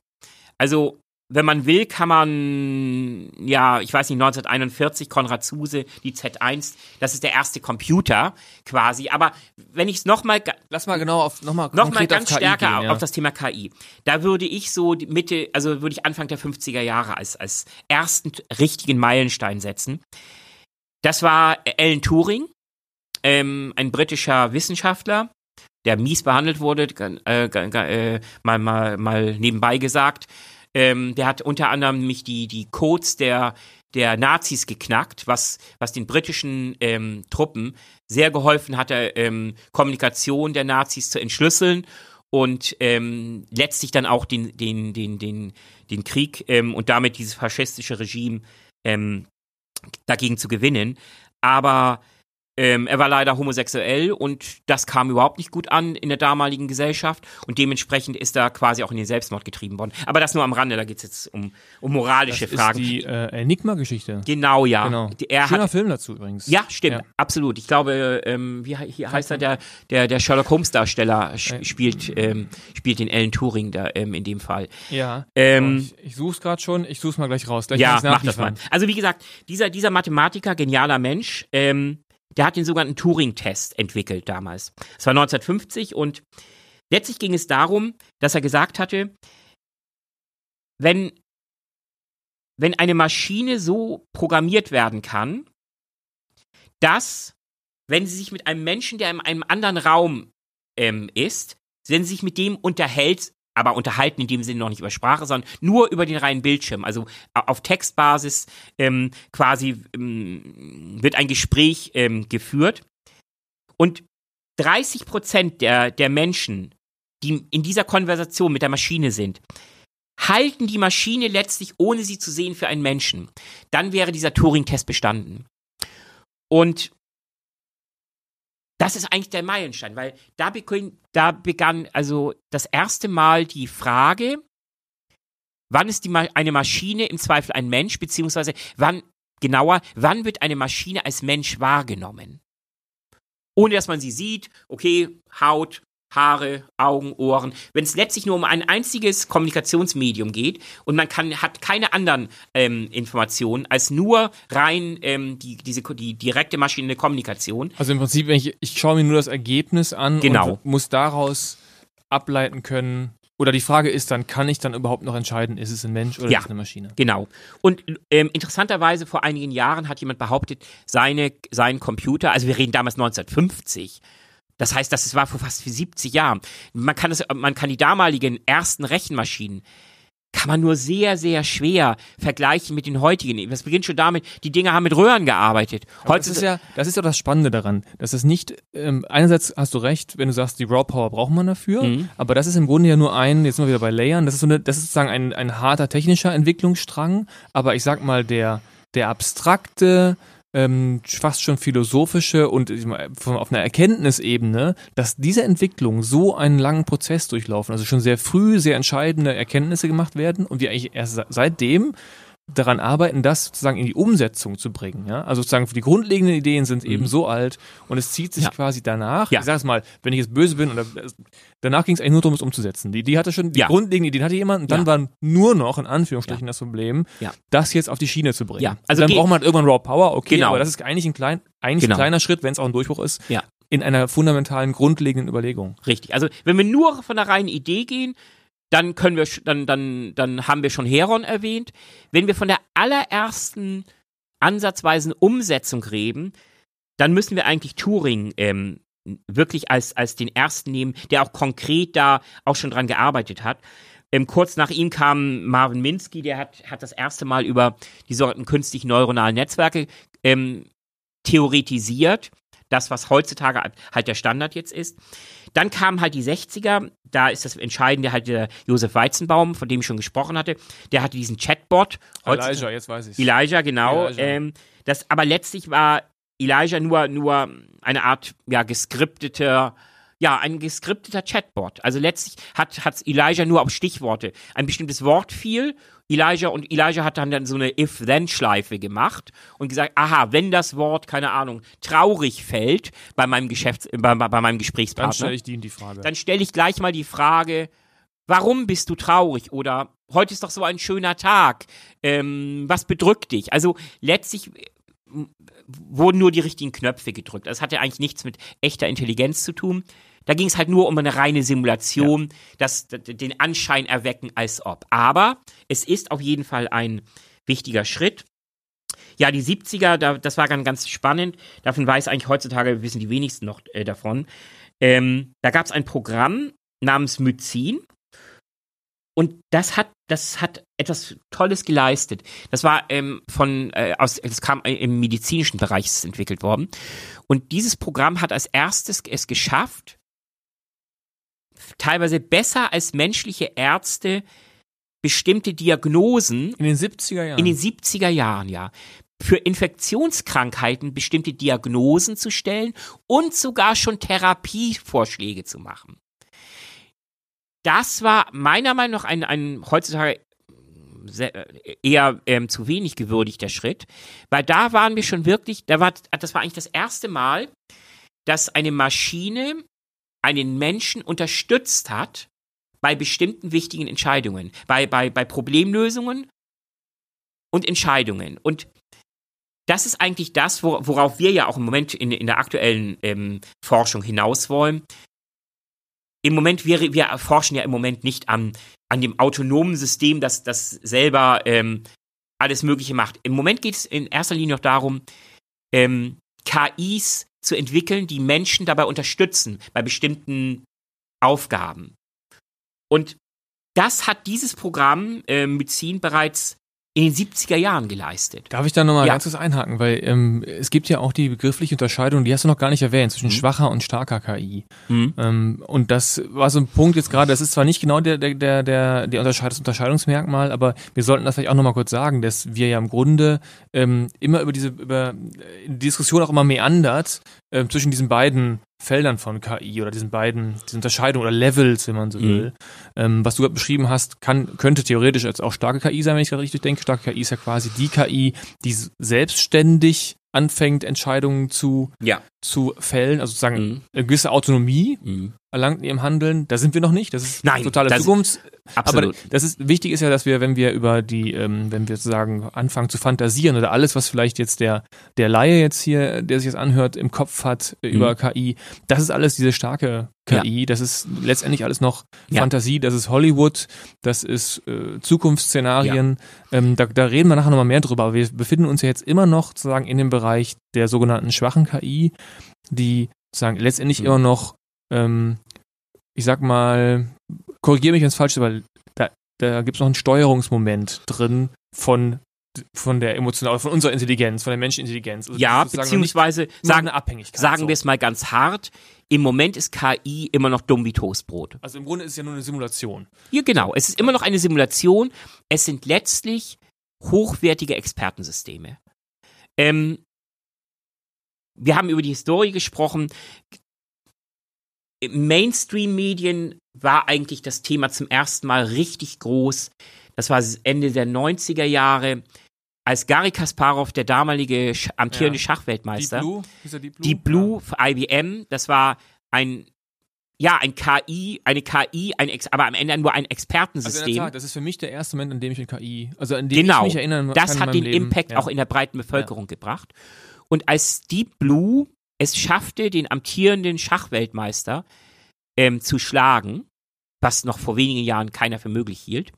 Also wenn man will, kann man, ja, ich weiß nicht, 1941, Konrad Zuse, die Z1, das ist der erste Computer quasi. Aber wenn ich es nochmal. Lass mal genau auf, nochmal noch mal ganz stärker gehen, ja. auf das Thema KI. Da würde ich so Mitte, also würde ich Anfang der 50er Jahre als, als ersten richtigen Meilenstein setzen. Das war Alan Turing, ähm, ein britischer Wissenschaftler, der mies behandelt wurde, äh, äh, mal, mal, mal nebenbei gesagt ähm, der hat unter anderem nämlich die, die Codes der, der Nazis geknackt, was, was den britischen ähm, Truppen sehr geholfen hatte, ähm, Kommunikation der Nazis zu entschlüsseln und ähm, letztlich dann auch den, den, den, den, den Krieg ähm, und damit dieses faschistische Regime ähm, dagegen zu gewinnen. Aber ähm, er war leider homosexuell und das kam überhaupt nicht gut an in der damaligen Gesellschaft und dementsprechend ist er quasi auch in den Selbstmord getrieben worden. Aber das nur am Rande, da geht es jetzt um, um moralische das Fragen. Ist die äh, Enigma-Geschichte. Genau, ja. Genau. Er Schöner hat, Film dazu übrigens. Ja, stimmt, ja. absolut. Ich glaube, ähm, wie hier heißt er, der, der, der Sherlock Holmes-Darsteller äh, spielt, ähm, spielt den Alan Turing da ähm, in dem Fall. Ja. Ähm, ich, ich suche es gerade schon, ich suche es mal gleich raus. Gleich ja, mach das mal. Also wie gesagt, dieser, dieser Mathematiker, genialer Mensch, ähm, der hat den sogenannten Turing-Test entwickelt damals. Es war 1950 und letztlich ging es darum, dass er gesagt hatte, wenn, wenn eine Maschine so programmiert werden kann, dass, wenn sie sich mit einem Menschen, der in einem anderen Raum ähm, ist, wenn sie sich mit dem unterhält, aber unterhalten in dem Sinne noch nicht über Sprache, sondern nur über den reinen Bildschirm. Also auf Textbasis ähm, quasi ähm, wird ein Gespräch ähm, geführt. Und 30 Prozent der, der Menschen, die in dieser Konversation mit der Maschine sind, halten die Maschine letztlich, ohne sie zu sehen, für einen Menschen. Dann wäre dieser Turing-Test bestanden. Und das ist eigentlich der Meilenstein, weil da begann, da begann also das erste Mal die Frage, wann ist die, eine Maschine im Zweifel ein Mensch, beziehungsweise wann, genauer, wann wird eine Maschine als Mensch wahrgenommen? Ohne dass man sie sieht, okay, Haut, Haare, Augen, Ohren, wenn es letztlich nur um ein einziges Kommunikationsmedium geht und man kann, hat keine anderen ähm, Informationen als nur rein ähm, die, diese, die direkte maschinelle Kommunikation. Also im Prinzip, wenn ich, ich schaue mir nur das Ergebnis an Genau. und muss daraus ableiten können, oder die Frage ist dann, kann ich dann überhaupt noch entscheiden, ist es ein Mensch oder Ja. ist es eine Maschine? Genau. Und ähm, interessanterweise vor einigen Jahren hat jemand behauptet, seine, sein Computer, also wir reden damals 1950, das heißt, das war vor fast 70 Jahren. Man kann, es, man kann die damaligen ersten Rechenmaschinen kann man nur sehr, sehr schwer vergleichen mit den heutigen. Das beginnt schon damit, die Dinger haben mit Röhren gearbeitet. Aber das ist ja, das ist ja das Spannende daran, dass es nicht, ähm, einerseits hast du recht, wenn du sagst, die Raw Power braucht man dafür, Mhm. aber das ist im Grunde ja nur ein, jetzt sind wir wieder bei Layern, das ist so eine, das ist sozusagen ein, ein harter technischer Entwicklungsstrang, aber ich sag mal, der, der abstrakte, ähm, fast schon philosophische und von, auf einer Erkenntnisebene, dass diese Entwicklungen so einen langen Prozess durchlaufen, also schon sehr früh sehr entscheidende Erkenntnisse gemacht werden und wir eigentlich erst se- seitdem daran arbeiten, das sozusagen in die Umsetzung zu bringen. Ja? Also sozusagen die grundlegenden Ideen sind eben so alt und es zieht sich Ja. quasi danach. Ja. Ich sage es mal, wenn ich jetzt böse bin, oder danach ging es eigentlich nur darum, es umzusetzen. Die Idee hatte schon, die Ja. grundlegenden Ideen hatte jemand und dann war nur noch, in Anführungsstrichen, das Problem, das jetzt auf die Schiene zu bringen. Ja. Also Also dann braucht man halt irgendwann Raw Power, okay, Genau. aber das ist eigentlich ein, klein, eigentlich Genau. ein kleiner Schritt, wenn es auch ein Durchbruch ist, Ja. in einer fundamentalen, grundlegenden Überlegung. Richtig. Also wenn wir nur von der reinen Idee gehen, dann können wir, dann, dann, dann haben wir schon Heron erwähnt. Wenn wir von der allerersten ansatzweisen Umsetzung reden, dann müssen wir eigentlich Turing ähm, wirklich als, als den ersten nehmen, der auch konkret da auch schon dran gearbeitet hat. Ähm, kurz nach ihm kam Marvin Minsky, der hat, hat das erste Mal über die sogenannten künstlichen neuronalen Netzwerke ähm, theoretisiert. Das, was heutzutage halt der Standard jetzt ist. Dann kamen halt die 60er, da ist das Entscheidende halt der Josef Weizenbaum, von dem ich schon gesprochen hatte. Der hatte diesen Chatbot. Elijah, jetzt weiß ich Elijah, genau. Elijah. Ähm, das, aber letztlich war Elijah nur, nur eine Art, ja, geskripteter, ja, ein geskripteter Chatbot. Also letztlich hat, hat Elijah nur auf Stichworte. Ein bestimmtes Wort fiel, Elijah und Elijah hat dann, dann so eine If-Then-Schleife gemacht und gesagt, aha, wenn das Wort, keine Ahnung, traurig fällt bei meinem Geschäfts-, bei, bei, bei meinem Dann Gesprächspartner stelle ich die die Frage. dann stelle ich gleich mal die Frage, warum bist du traurig? Oder heute ist doch so ein schöner Tag. Ähm, was bedrückt dich? Also letztlich äh, wurden nur die richtigen Knöpfe gedrückt. Das hatte eigentlich nichts mit echter Intelligenz zu tun. Da ging es halt nur um eine reine Simulation, das, d- den Anschein erwecken, als ob. Aber es ist auf jeden Fall ein wichtiger Schritt. Ja, die 70er, da, das war ganz, ganz spannend. Davon weiß eigentlich heutzutage, wissen die wenigsten noch äh, davon. Ähm, da gab es ein Programm namens Myzin. Und das hat, das hat etwas Tolles geleistet. Das war ähm, von, äh, aus, es kam äh, im medizinischen Bereich entwickelt worden. Und dieses Programm hat als erstes es geschafft, teilweise besser als menschliche Ärzte bestimmte Diagnosen in den 70er Jahren. in den 70er Jahren, ja, für Infektionskrankheiten bestimmte Diagnosen zu stellen und sogar schon Therapievorschläge zu machen. Das war meiner Meinung nach ein, ein heutzutage sehr, eher ähm, zu wenig gewürdigter Schritt, weil da waren wir schon wirklich, da war, das war eigentlich das erste Mal, dass eine Maschine einen Menschen unterstützt hat bei bestimmten wichtigen Entscheidungen, bei, bei, bei Problemlösungen und Entscheidungen. Und das ist eigentlich das, wor- worauf wir ja auch im Moment in, in der aktuellen ähm, Forschung hinaus wollen. Im Moment, wir, wir forschen ja im Moment nicht an, an dem autonomen System, das, das selber ähm, alles Mögliche macht. Im Moment geht es in erster Linie noch darum, ähm, KIs zu entwickeln, die Menschen dabei unterstützen bei bestimmten Aufgaben. Und das hat dieses Programm äh, Myzin bereits in den 70er Jahren geleistet. Darf ich da nochmal Ja. ganz kurz einhaken, weil ähm, es gibt ja auch die begriffliche Unterscheidung, die hast du noch gar nicht erwähnt, zwischen schwacher und starker KI. Mhm. Ähm, und das war so ein Punkt jetzt gerade, das ist zwar nicht genau der, der, der, der, der Unterscheid das Unterscheidungsmerkmal, aber wir sollten das vielleicht auch nochmal kurz sagen, dass wir ja im Grunde ähm, immer über diese, über äh, die Diskussion auch immer meandert, äh, zwischen diesen beiden Feldern von KI oder diesen beiden, diese Unterscheidung oder Levels, wenn man so Mhm. will. Ähm, was du gerade beschrieben hast, kann, könnte theoretisch jetzt auch starke KI sein, wenn ich gerade richtig denke. Starke KI ist ja quasi die KI, die selbstständig anfängt, Entscheidungen zu, Ja. zu fällen, also sozusagen Mhm. eine gewisse Autonomie Mhm. erlangt in ihrem Handeln. Da sind wir noch nicht. Das ist Nein, totale das- Zukunfts. Absolut. Aber das ist wichtig ist ja, dass wir, wenn wir über die, ähm, wenn wir sozusagen anfangen zu fantasieren oder alles, was vielleicht jetzt der der Laie jetzt hier, der sich das anhört, im Kopf hat äh, über Mhm. KI, das ist alles diese starke KI. Das ist letztendlich alles noch Ja. Fantasie. Das ist Hollywood. Das ist äh, Zukunftsszenarien. Ähm, da, da reden wir nachher nochmal mehr drüber. Aber wir befinden uns ja jetzt immer noch sozusagen in dem Bereich der sogenannten schwachen KI, die sozusagen letztendlich Mhm. immer noch ähm, ich sag mal, korrigiere mich, wenn es falsch ist, aber da, da gibt es noch einen Steuerungsmoment drin von, von der emotionalen, von unserer Intelligenz, von der Menschenintelligenz. Also ja, beziehungsweise sagen, sagen so. wir es mal ganz hart. Im Moment ist KI immer noch dumm wie Toastbrot. Also im Grunde ist es ja nur eine Simulation. Ja, genau. Es ist immer noch eine Simulation. Es sind letztlich hochwertige Expertensysteme. Ähm, wir haben über die Historie gesprochen. Mainstream-Medien war eigentlich das Thema zum ersten Mal richtig groß. Das war Ende der 90er Jahre, als Gary Kasparov, der damalige sch amtierende Ja. Schachweltmeister, Deep Blue? Deep Blue? Deep Blue für IBM, das war ein, ja, ein KI, eine KI, ein Ex aber am Ende nur ein Also in der Expertensystem. Tat, das ist für mich der erste Moment, an dem ich in KI, also an dem Genau. ich mich erinnern das kann in hat den Leben. Impact ja. auch in der breiten Bevölkerung gebracht. Und als Deep Blue es schaffte, den amtierenden Schachweltmeister ähm, zu schlagen, was noch vor wenigen Jahren keiner für möglich hielt,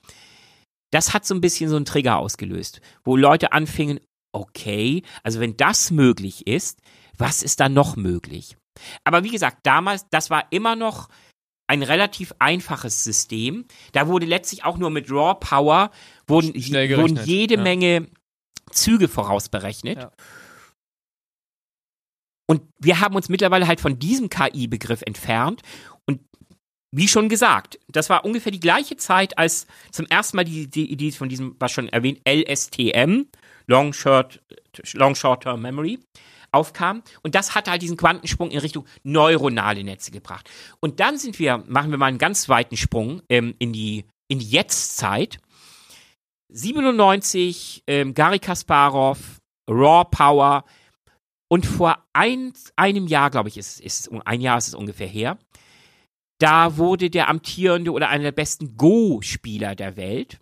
das hat so ein bisschen so einen Trigger ausgelöst, wo Leute anfingen, okay, also wenn das möglich ist, was ist da noch möglich? Aber wie gesagt, damals, das war immer noch ein relativ einfaches System. Da wurde letztlich auch nur mit Raw Power wurden, wurden jede ja. Menge Züge vorausberechnet. Ja. Und wir haben uns mittlerweile halt von diesem KI-Begriff entfernt. Wie schon gesagt, das war ungefähr die gleiche Zeit, als zum ersten Mal die, die Idee von diesem, was schon erwähnt, LSTM, Long Short, Long Short Term Memory, aufkam. Und das hat halt diesen Quantensprung in Richtung neuronale Netze gebracht. Und dann sind wir, machen wir mal einen ganz weiten Sprung ähm, in die, in die Jetztzeit. 97, ähm, Gary Kasparov, Raw Power. Und vor ein, einem Jahr, glaube ich, ist, ist ein Jahr ist es ungefähr her, da wurde der amtierende oder einer der besten Go-Spieler der Welt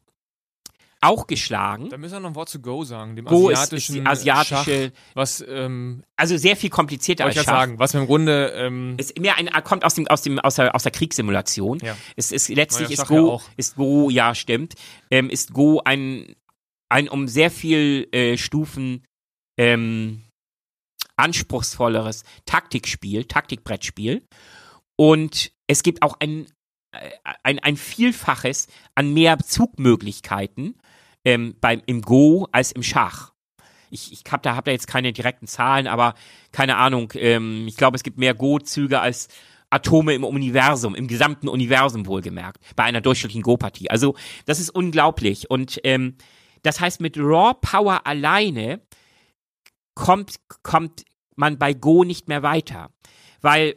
auch geschlagen. Da müssen wir noch ein Wort zu Go sagen, dem Go ist, ist asiatischen die asiatische, Schach, was ähm, also sehr viel komplizierter als Schach. sagen, was wir im Grunde ähm, Ist mehr ein, kommt aus dem, aus dem, aus der, aus der Kriegssimulation. Ja. Es ist letztlich Ja, ist ja Go, auch. ist Go, ja, stimmt, ähm, ist Go ein, ein um sehr viel äh, Stufen ähm, anspruchsvolleres Taktikspiel, Taktikbrettspiel. Und es gibt auch ein, äh, ein, ein Vielfaches an mehr Zugmöglichkeiten ähm, beim, im Go als im Schach. Ich, ich hab da, hab da jetzt keine direkten Zahlen, aber keine Ahnung. Ähm, ich glaube, es gibt mehr Go-Züge als Atome im Universum, im gesamten Universum wohlgemerkt, bei einer durchschnittlichen Go-Partie. Also das ist unglaublich. Und ähm, das heißt, mit Raw Power alleine kommt, kommt man bei Go nicht mehr weiter. Weil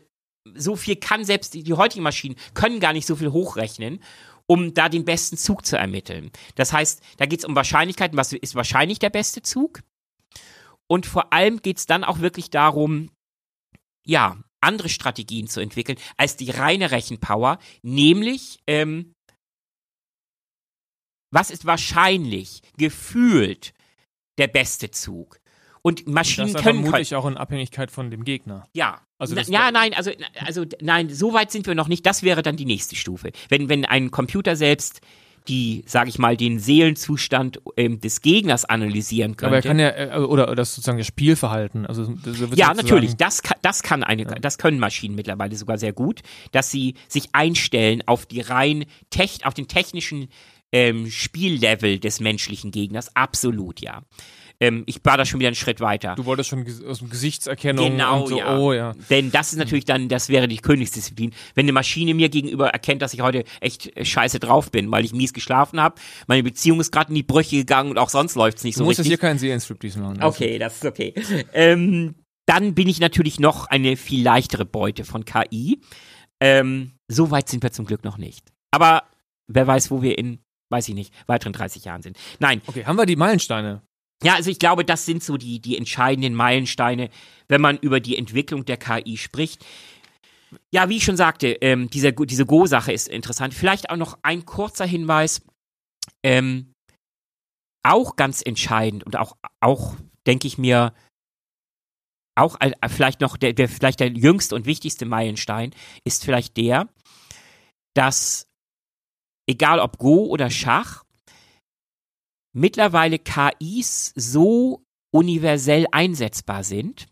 so viel kann selbst die, die heutigen Maschinen können gar nicht so viel hochrechnen, um da den besten Zug zu ermitteln. Das heißt, da geht es um Wahrscheinlichkeiten, was ist wahrscheinlich der beste Zug? Und vor allem geht es dann auch wirklich darum, ja, andere Strategien zu entwickeln als die reine Rechenpower, nämlich ähm, was ist wahrscheinlich, gefühlt der beste Zug? Und das Maschinen ist können, vermutlich auch in Abhängigkeit von dem Gegner. ja. Also Na, ja, nein, also, also nein, so weit sind wir noch nicht. Das wäre dann die nächste Stufe. Wenn, wenn ein Computer selbst die, sage ich mal, den Seelenzustand ähm, des Gegners analysieren könnte. Aber er kann ja, äh, oder das sozusagen das Spielverhalten. Also das ja, natürlich. Das kann, das kann eine, das können Maschinen mittlerweile sogar sehr gut, dass sie sich einstellen auf die rein tech, auf den technischen ähm, Spiellevel des menschlichen Gegners. Absolut, ja. Ähm, ich war da schon wieder einen Schritt weiter. Du wolltest schon aus dem Gesichtserkennung Genau, und so, ja. oh ja. Denn das ist natürlich dann, das wäre die Königsdisziplin. Wenn eine Maschine mir gegenüber erkennt, dass ich heute echt äh, scheiße drauf bin, weil ich mies geschlafen habe, meine Beziehung ist gerade in die Brüche gegangen und auch sonst läuft's nicht Du so musst jetzt richtig. hier keinen Seelenstriptease machen. Also, Okay, das ist okay. Ähm, dann bin ich natürlich noch eine viel leichtere Beute von KI. Ähm, so weit sind wir zum Glück noch nicht. Aber wer weiß, wo wir in, weiß ich nicht, weiteren 30 Jahren sind. Nein. Okay, haben wir die Meilensteine? Ja, also ich glaube, das sind so die, die entscheidenden Meilensteine, wenn man über die Entwicklung der KI spricht. Ja, wie ich schon sagte, ähm, diese, diese Go-Sache ist interessant. Vielleicht auch noch ein kurzer Hinweis. Ähm, auch ganz entscheidend und auch, auch denke ich mir, auch äh, vielleicht noch der, der, vielleicht der jüngste und wichtigste Meilenstein ist vielleicht der, dass egal ob Go oder Schach, mittlerweile KIs so universell einsetzbar sind,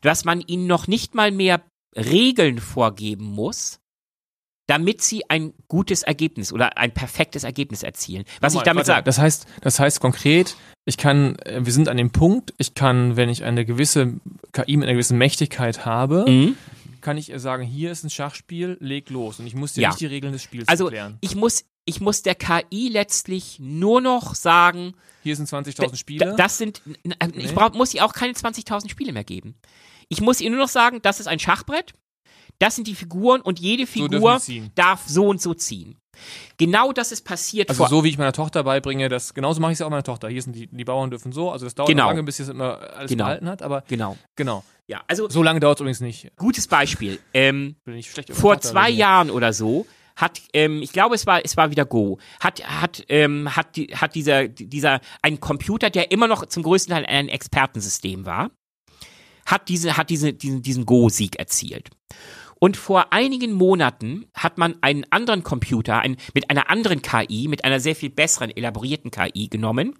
dass man ihnen noch nicht mal mehr Regeln vorgeben muss, damit sie ein gutes Ergebnis oder ein perfektes Ergebnis erzielen. Was ich damit sage. Das heißt, das heißt konkret, ich kann, äh, wir sind an dem Punkt, ich kann, wenn ich eine gewisse KI mit einer gewissen Mächtigkeit habe, mhm. kann ich sagen, hier ist ein Schachspiel, leg los. Und ich muss dir ja. nicht die Regeln des Spiels also, erklären. Ich muss, ich muss der KI letztlich nur noch sagen, hier sind 20.000 Spiele. Das sind, ich brauch, muss ihr auch keine 20.000 Spiele mehr geben. Ich muss ihr nur noch sagen, das ist ein Schachbrett das sind die Figuren und jede Figur so darf so und so ziehen. Genau das ist passiert. Also so wie ich meiner Tochter beibringe, das genauso mache ich es auch meiner Tochter. Hier sind die, die Bauern dürfen so, also das dauert genau. lange, bis sie es immer alles genau. behalten hat, aber genau. Genau. Ja, also so lange dauert es übrigens nicht. Gutes Beispiel. Ähm, vor zwei Jahren oder so hat, ähm, ich glaube, es war, es war wieder Go, hat, hat, ähm, hat, hat dieser, dieser, ein Computer, der immer noch zum größten Teil ein Expertensystem war, hat diese, hat diese, diesen, diesen Go-Sieg erzielt. Und vor einigen Monaten hat man einen anderen Computer ein, mit einer anderen KI, mit einer sehr viel besseren, elaborierten KI genommen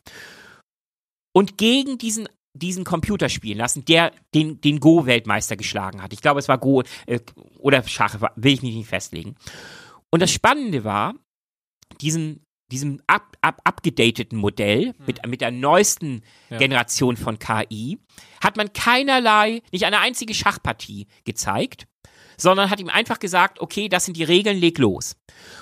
und gegen diesen diesen Computer spielen lassen, der den, den Go-Weltmeister geschlagen hat. Ich glaube, es war Go äh, oder Schach, will ich mich nicht festlegen. Und das Spannende war, diesen, diesem up, up, abgedateten Modell hm. mit, mit der neuesten ja. Generation von KI hat man keinerlei, nicht eine einzige Schachpartie gezeigt, sondern hat ihm einfach gesagt, okay, das sind die Regeln, leg los.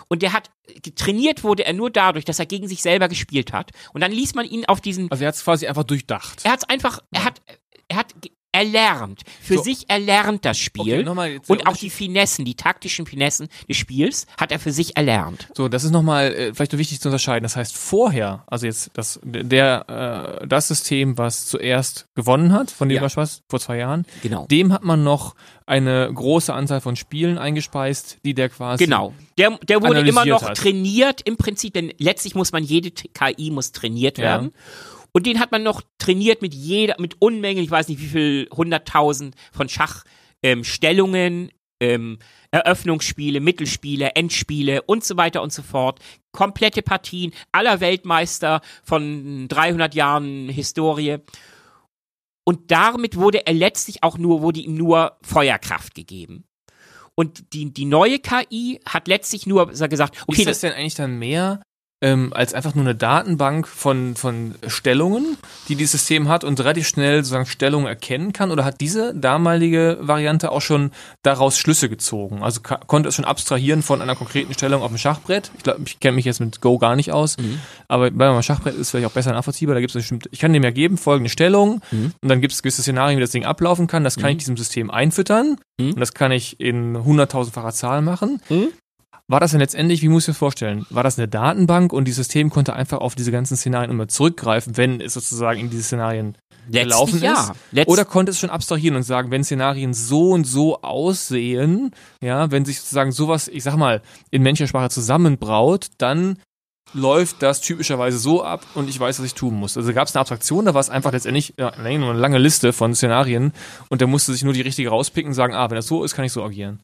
Und der hat, trainiert wurde er nur dadurch, dass er gegen sich selber gespielt hat. Und dann ließ man ihn auf diesen. Also er hat es quasi einfach durchdacht. Er hat es einfach, er hat, er hat erlernt, für so. sich erlernt das Spiel okay, und auch die Finessen, die taktischen Finessen des Spiels hat er für sich erlernt. So, das ist nochmal äh, vielleicht nur wichtig zu unterscheiden. Das heißt, vorher, also jetzt das, der, äh, das System, was zuerst gewonnen hat, von dem ja. was vor zwei Jahren, genau. dem hat man noch eine große Anzahl von Spielen eingespeist, die der quasi Genau. Der, der wurde immer noch hat. trainiert im Prinzip, denn letztlich muss man jede KI muss trainiert werden. Ja. Und den hat man noch trainiert mit jeder, mit Unmengen, ich weiß nicht wie viel, hunderttausend von Schachstellungen, ähm, ähm, Eröffnungsspiele, Mittelspiele, Endspiele und so weiter und so fort. Komplette Partien aller Weltmeister von 300 Jahren Historie. Und damit wurde er letztlich auch nur, wurde ihm nur Feuerkraft gegeben. Und die, die neue KI hat letztlich nur gesagt, okay. Ist das denn eigentlich dann mehr ähm, als einfach nur eine Datenbank von, von Stellungen, die dieses System hat und relativ schnell sozusagen Stellungen erkennen kann? Oder hat diese damalige Variante auch schon daraus Schlüsse gezogen? Also konnte es schon abstrahieren von einer konkreten Stellung auf dem Schachbrett? Ich glaube, ich kenne mich jetzt mit Go gar nicht aus, mhm. aber beim Schachbrett ist es vielleicht auch besser nachvollziehbar. Da gibt es bestimmt, ich kann dem ja geben, folgende Stellung mhm. und dann gibt es gewisse Szenarien, wie das Ding ablaufen kann. Das kann mhm. ich diesem System einfüttern mhm. und das kann ich in hunderttausendfacher Zahl machen. War das denn letztendlich, wie muss ich mir das vorstellen? War das eine Datenbank und die System konnte einfach auf diese ganzen Szenarien immer zurückgreifen, wenn es sozusagen in diese Szenarien Letztlich gelaufen ja. ist? Letzt Oder konnte es schon abstrahieren und sagen, wenn Szenarien so und so aussehen, ja, wenn sich sozusagen sowas, ich sag mal, in Menschensprache zusammenbraut, dann läuft das typischerweise so ab und ich weiß, was ich tun muss. Also gab es eine Abstraktion, da war es einfach letztendlich ja, eine lange Liste von Szenarien und der musste sich nur die richtige rauspicken und sagen, ah, wenn das so ist, kann ich so agieren.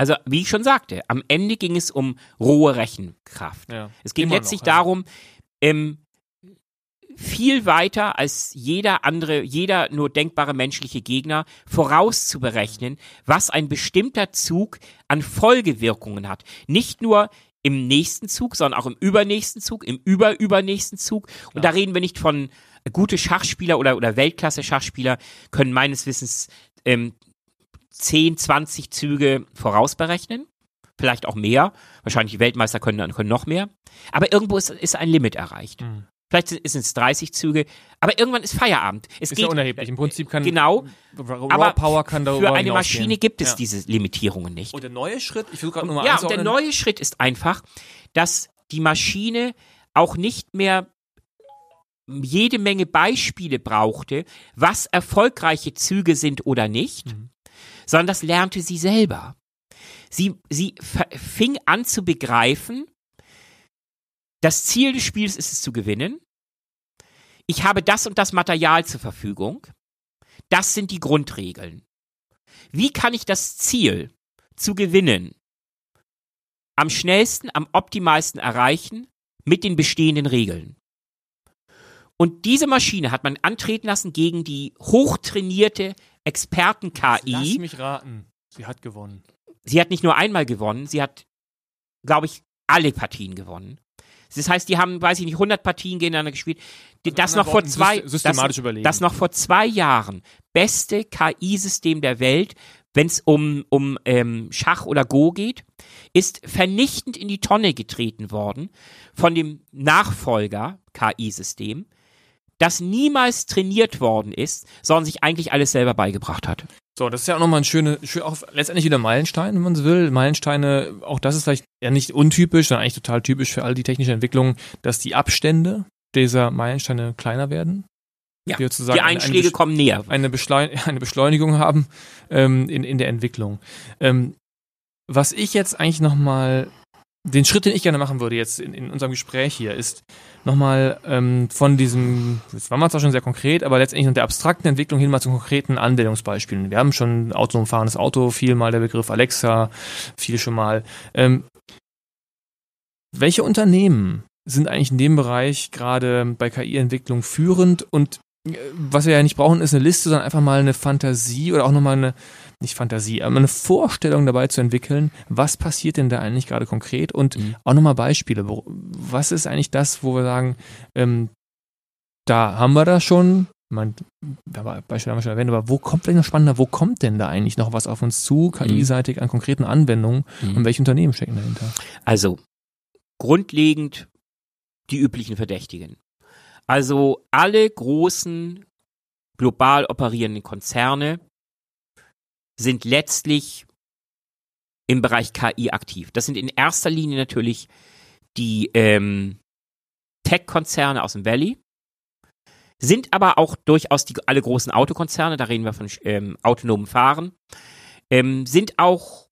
Also, wie ich schon sagte, am Ende ging es um rohe Rechenkraft. Ja, es ging letztlich noch, ja. darum, ähm, viel weiter als jeder andere, jeder nur denkbare menschliche Gegner vorauszuberechnen, was ein bestimmter Zug an Folgewirkungen hat. Nicht nur im nächsten Zug, sondern auch im übernächsten Zug, im überübernächsten Zug. Und ja. da reden wir nicht von gute Schachspieler oder, oder Weltklasse-Schachspieler können meines Wissens ähm, 10, 20 Züge vorausberechnen. Vielleicht auch mehr. Wahrscheinlich die Weltmeister können, können noch mehr. Aber irgendwo ist, ist ein Limit erreicht. Mhm. Vielleicht sind es 30 Züge, aber irgendwann ist Feierabend. Es Ist geht, ja unerheblich. Im Prinzip kann Genau, Raw aber Power kann darüber für eine. Maschine gibt es Ja. diese Limitierungen nicht. Und der neue Schritt, ich versuche gerade nur mal Ja, und der neue Schritt ist einfach, dass die Maschine auch nicht mehr jede Menge Beispiele brauchte, was erfolgreiche Züge sind oder nicht, Mhm. Sondern das lernte sie selber. Sie, sie fing an zu begreifen, das Ziel des Spiels ist es zu gewinnen. Ich habe das und das Material zur Verfügung. Das sind die Grundregeln. Wie kann ich das Ziel zu gewinnen am schnellsten, am optimalsten erreichen mit den bestehenden Regeln? Und diese Maschine hat man antreten lassen gegen die hochtrainierte Lass Experten-KI. mich raten. Sie hat gewonnen. Sie hat nicht nur einmal gewonnen, sie hat, glaube ich, alle Partien gewonnen. Das heißt, die haben, weiß ich nicht, 100 Partien gegeneinander gespielt. Die- Das noch vor zwei, syst- systematisch das, überlegen. das noch vor zwei Jahren beste KI-System der Welt, wenn es um, um ähm, Schach oder Go geht, ist vernichtend in die Tonne getreten worden von dem Nachfolger KI-System, das niemals trainiert worden ist, sondern sich eigentlich alles selber beigebracht hat. So, das ist ja auch nochmal ein schöner, schön, auch letztendlich wieder Meilenstein, wenn man so will. Meilensteine, auch das ist vielleicht ja nicht untypisch, sondern eigentlich total typisch für all die technische Entwicklungen, dass die Abstände dieser Meilensteine kleiner werden. Ja, Die, Die eine- eine Einschläge Besch- kommen näher. eine, Beschleun eine Beschleunigung haben ähm, in, in der Entwicklung. Ähm, was ich jetzt eigentlich nochmal, den Schritt, den ich gerne machen würde jetzt in, in unserem Gespräch hier, ist nochmal ähm, von diesem, jetzt waren wir zwar schon sehr konkret, aber letztendlich von der abstrakten Entwicklung hin mal zu konkreten Anwendungsbeispielen. Wir haben schon autonom fahrendes Auto, viel mal der Begriff Alexa, viel schon mal. Ähm, welche Unternehmen sind eigentlich in dem Bereich gerade bei KI-Entwicklung führend und äh, was wir ja nicht brauchen, ist eine Liste, sondern einfach mal eine Fantasie oder auch nochmal eine, nicht Fantasie, aber eine Vorstellung dabei zu entwickeln, was passiert denn da eigentlich gerade konkret und Mhm. auch nochmal Beispiele. Was ist eigentlich das, wo wir sagen, ähm, da haben wir das schon, man, da war Beispiele haben wir schon erwähnt, aber wo kommt vielleicht noch spannender, wo kommt denn da eigentlich noch was auf uns zu, KI-seitig an konkreten Anwendungen und welche Unternehmen stecken dahinter? Also, grundlegend die üblichen Verdächtigen. Also alle großen global operierenden Konzerne sind letztlich im Bereich KI aktiv. Das sind in erster Linie natürlich die ähm, Tech-Konzerne aus dem Valley, sind aber auch durchaus die, alle großen Autokonzerne, da reden wir von ähm, autonomen Fahren, ähm, sind auch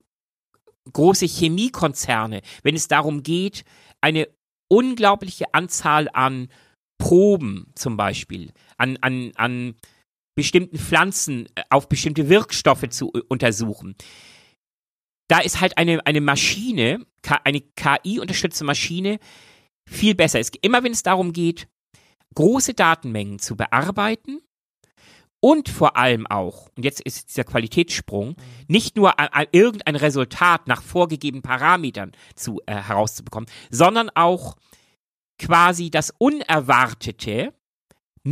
große Chemiekonzerne, wenn es darum geht, eine unglaubliche Anzahl an Proben zum Beispiel, an, an, an bestimmten Pflanzen äh, auf bestimmte Wirkstoffe zu untersuchen. Da ist halt eine, eine Maschine, eine KI-unterstützte Maschine viel besser. Es, immer wenn es darum geht, große Datenmengen zu bearbeiten und vor allem auch, und jetzt ist dieser Qualitätssprung, nicht nur a- a- irgendein Resultat nach vorgegebenen Parametern zu, äh, herauszubekommen, sondern auch quasi das Unerwartete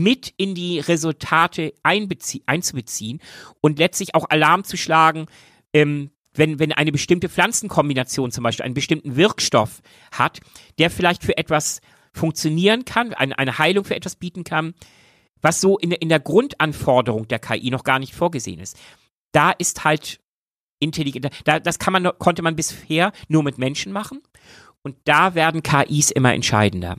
mit in die Resultate einzubeziehen und letztlich auch Alarm zu schlagen, ähm, wenn, wenn eine bestimmte Pflanzenkombination zum Beispiel einen bestimmten Wirkstoff hat, der vielleicht für etwas funktionieren kann, eine, eine Heilung für etwas bieten kann, was so in, der- in der Grundanforderung der KI noch gar nicht vorgesehen ist. Da ist halt intelligent, da, das kann man, konnte man bisher nur mit Menschen machen und da werden KIs immer entscheidender.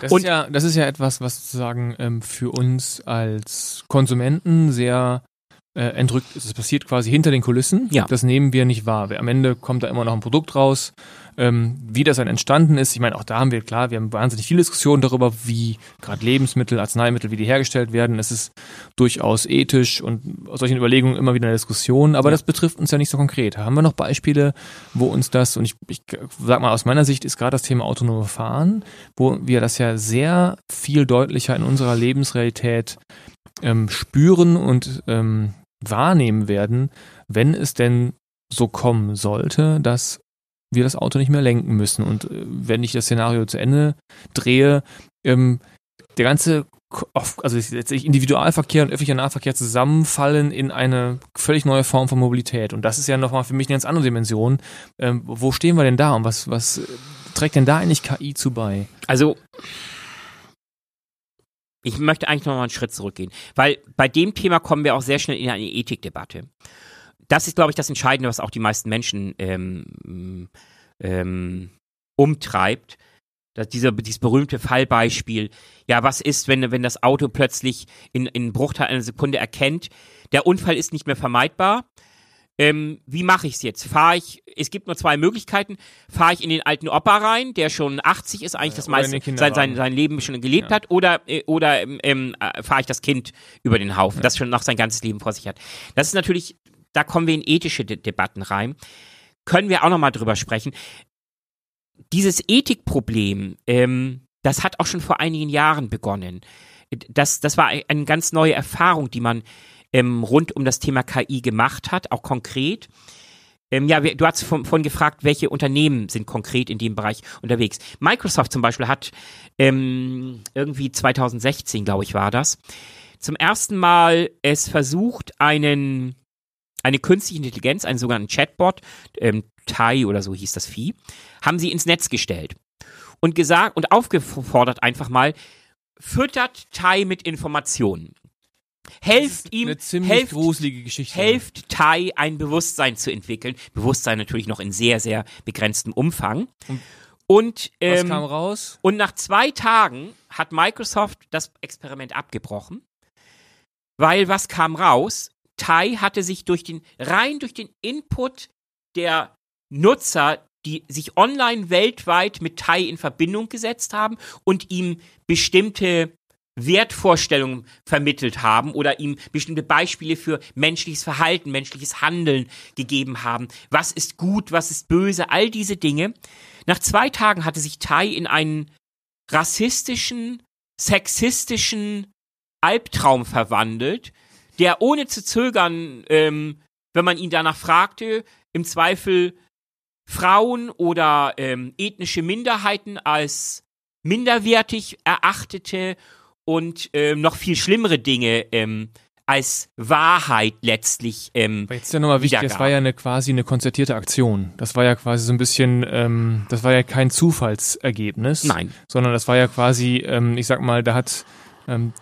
Das, Und- ist ja, das ist ja etwas, was sozusagen ähm, für uns als Konsumenten sehr äh, entrückt ist. Es passiert quasi hinter den Kulissen. Ja. Das nehmen wir nicht wahr. Am Ende kommt da immer noch ein Produkt raus. Ähm, wie das dann entstanden ist, ich meine, auch da haben wir, klar, wir haben wahnsinnig viele Diskussionen darüber, wie gerade Lebensmittel, Arzneimittel, wie die hergestellt werden. Es ist durchaus ethisch und aus solchen Überlegungen immer wieder eine Diskussion, aber Ja. das betrifft uns ja nicht so konkret. Haben wir noch Beispiele, wo uns das, und ich, ich sag mal, aus meiner Sicht ist gerade das Thema autonome Fahren, wo wir das ja sehr viel deutlicher in unserer Lebensrealität ähm, spüren und ähm, wahrnehmen werden, wenn es denn so kommen sollte, dass wir das Auto nicht mehr lenken müssen. Und äh, wenn ich das Szenario zu Ende drehe, ähm, der ganze, also letztlich Individualverkehr und öffentlicher Nahverkehr zusammenfallen in eine völlig neue Form von Mobilität. Und das ist ja nochmal für mich eine ganz andere Dimension. Ähm, wo stehen wir denn da und was, was trägt denn da eigentlich KI zu bei? Also ich möchte eigentlich noch mal einen Schritt zurückgehen, weil bei dem Thema kommen wir auch sehr schnell in eine Ethikdebatte. Das ist, glaube ich, das Entscheidende, was auch die meisten Menschen ähm, ähm, umtreibt. Das, dieser, dieses berühmte Fallbeispiel. Ja, was ist, wenn, wenn das Auto plötzlich in, in Bruchteil einer Sekunde erkennt, der Unfall ist nicht mehr vermeidbar, ähm, wie mache ich es jetzt? Fahre ich, es gibt nur zwei Möglichkeiten, fahre ich in den alten Opa rein, der schon 80 ist, eigentlich ja, das meiste, sein, sein, sein Leben schon gelebt ja. hat, oder, äh, oder ähm, ähm, äh, fahre ich das Kind über den Haufen, ja. das schon noch sein ganzes Leben vor sich hat. Das ist natürlich, da kommen wir in ethische De Debatten rein. Können wir auch nochmal drüber sprechen. Dieses Ethikproblem, ähm, das hat auch schon vor einigen Jahren begonnen. Das, das war eine ganz neue Erfahrung, die man ähm, rund um das Thema KI gemacht hat, auch konkret. Ähm, ja, du hast von, von gefragt, welche Unternehmen sind konkret in dem Bereich unterwegs. Microsoft zum Beispiel hat ähm, irgendwie 2016, glaube ich, war das, zum ersten Mal es versucht, einen eine künstliche Intelligenz, einen sogenannten Chatbot, ähm, Tai oder so hieß das Vieh, haben sie ins Netz gestellt und gesagt und aufgefordert einfach mal, füttert Tai mit Informationen. Helft ihm, eine ziemlich helft, gruselige Geschichte. helft Tai ein Bewusstsein zu entwickeln. Bewusstsein natürlich noch in sehr, sehr begrenztem Umfang. Und, und, ähm, was kam raus? Und nach zwei Tagen hat Microsoft das Experiment abgebrochen, weil was kam raus? Tai hatte sich durch den, rein durch den Input der Nutzer, die sich online weltweit mit Tai in Verbindung gesetzt haben und ihm bestimmte Wertvorstellungen vermittelt haben oder ihm bestimmte Beispiele für menschliches Verhalten, menschliches Handeln gegeben haben. Was ist gut, was ist böse, all diese Dinge. Nach zwei Tagen hatte sich Tai in einen rassistischen, sexistischen Albtraum verwandelt, der ohne zu zögern, ähm, wenn man ihn danach fragte, im Zweifel Frauen oder ähm, ethnische Minderheiten als minderwertig erachtete und ähm, noch viel schlimmere Dinge ähm, als Wahrheit letztlich. Ähm, Aber jetzt ja nochmal wichtig, das war ja eine, quasi eine konzertierte Aktion. Das war ja quasi so ein bisschen, ähm, das war ja kein Zufallsergebnis. Nein. Sondern das war ja quasi, ähm, ich sag mal, da hat, ähm,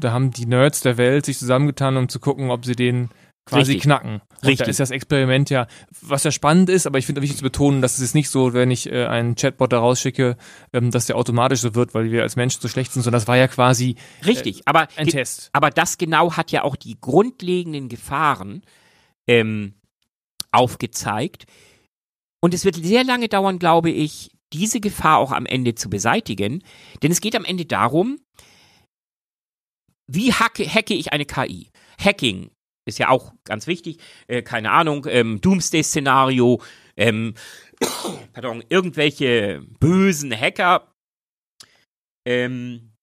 da haben die Nerds der Welt sich zusammengetan, um zu gucken, ob sie den quasi Richtig. knacken. Und Richtig. da ist das Experiment ja, was ja spannend ist, aber ich finde wichtig zu betonen, dass es ist nicht so, wenn ich äh, einen Chatbot da rausschicke, ähm, dass der automatisch so wird, weil wir als Menschen so schlecht sind, sondern das war ja quasi Richtig, aber, ein Test. aber das genau hat ja auch die grundlegenden Gefahren ähm, aufgezeigt. Und es wird sehr lange dauern, glaube ich, diese Gefahr auch am Ende zu beseitigen. Denn es geht am Ende darum, wie hacke, hacke ich eine KI? Hacking ist ja auch ganz wichtig. Äh, keine Ahnung, ähm, Doomsday-Szenario, ähm, pardon, irgendwelche bösen Hacker ähm,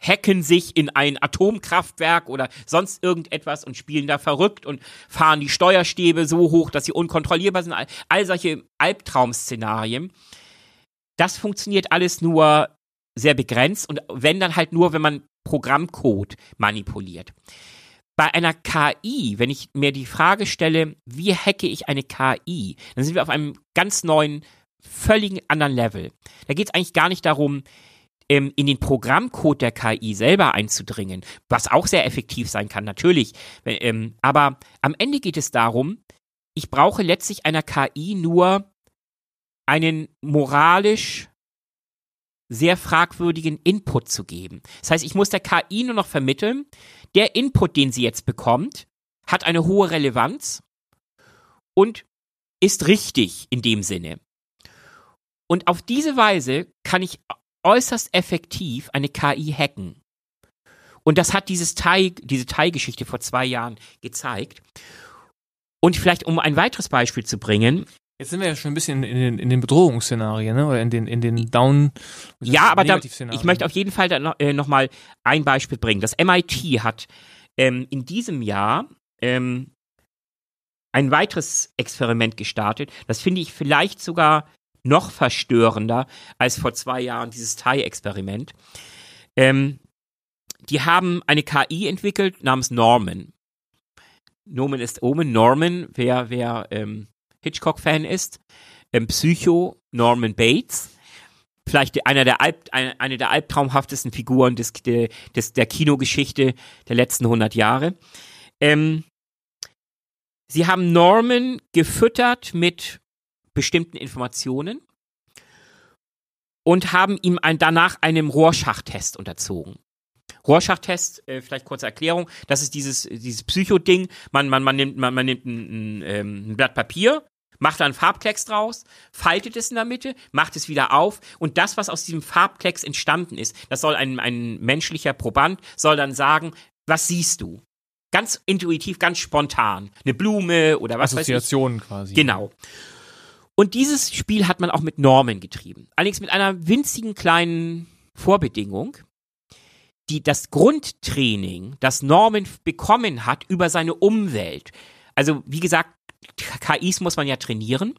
hacken sich in ein Atomkraftwerk oder sonst irgendetwas und spielen da verrückt und fahren die Steuerstäbe so hoch, dass sie unkontrollierbar sind. All, all solche Albtraum-Szenarien. Das funktioniert alles nur sehr begrenzt und wenn dann halt nur, wenn man Programmcode manipuliert. Bei einer KI, wenn ich mir die Frage stelle, wie hacke ich eine KI, dann sind wir auf einem ganz neuen, völligen anderen Level. Da geht es eigentlich gar nicht darum, ähm, in den Programmcode der KI selber einzudringen, was auch sehr effektiv sein kann, natürlich. Ähm, aber am Ende geht es darum, ich brauche letztlich einer KI nur einen moralisch sehr fragwürdigen Input zu geben. Das heißt, ich muss der KI nur noch vermitteln, der Input, den sie jetzt bekommt, hat eine hohe Relevanz und ist richtig in dem Sinne. Und auf diese Weise kann ich äußerst effektiv eine KI hacken. Und das hat dieses Teil, diese Teilgeschichte vor zwei Jahren gezeigt. Und vielleicht, um ein weiteres Beispiel zu bringen, Jetzt sind wir ja schon ein bisschen in den, in den Bedrohungsszenarien, ne? oder in den, in den Down. Ja, aber da, ich möchte auf jeden Fall da noch, äh, noch mal ein Beispiel bringen. Das MIT hat ähm, in diesem Jahr ähm, ein weiteres Experiment gestartet. Das finde ich vielleicht sogar noch verstörender als vor zwei Jahren dieses Thai-Experiment. Ähm, die haben eine KI entwickelt namens Norman. Nomen ist Omen. Norman, wer, wer ähm, Hitchcock-Fan ist. Ähm, Psycho, Norman Bates. vielleicht einer der Alp, eine, eine der albtraumhaftesten Figuren des, des, der Kinogeschichte der letzten 100 Jahre. Ähm, sie haben Norman gefüttert mit bestimmten Informationen und haben ihm ein, danach einem Rorschach-Test unterzogen. Rorschach-Test, äh, vielleicht kurze Erklärung, das ist dieses, dieses Psycho-Ding, man, man, man nimmt, man, man nimmt ein, ein, ähm, ein Blatt Papier, macht da einen Farbklecks draus, faltet es in der Mitte, macht es wieder auf und das, was aus diesem Farbklecks entstanden ist, das soll ein, ein menschlicher Proband, soll dann sagen, was siehst du? Ganz intuitiv, ganz spontan. Eine Blume oder was Assoziationen weiß ich. quasi. Genau. Und dieses Spiel hat man auch mit Normen getrieben. Allerdings mit einer winzigen kleinen Vorbedingung. Die, das Grundtraining, das Norman bekommen hat über seine Umwelt. Also, wie gesagt, KIs muss man ja trainieren.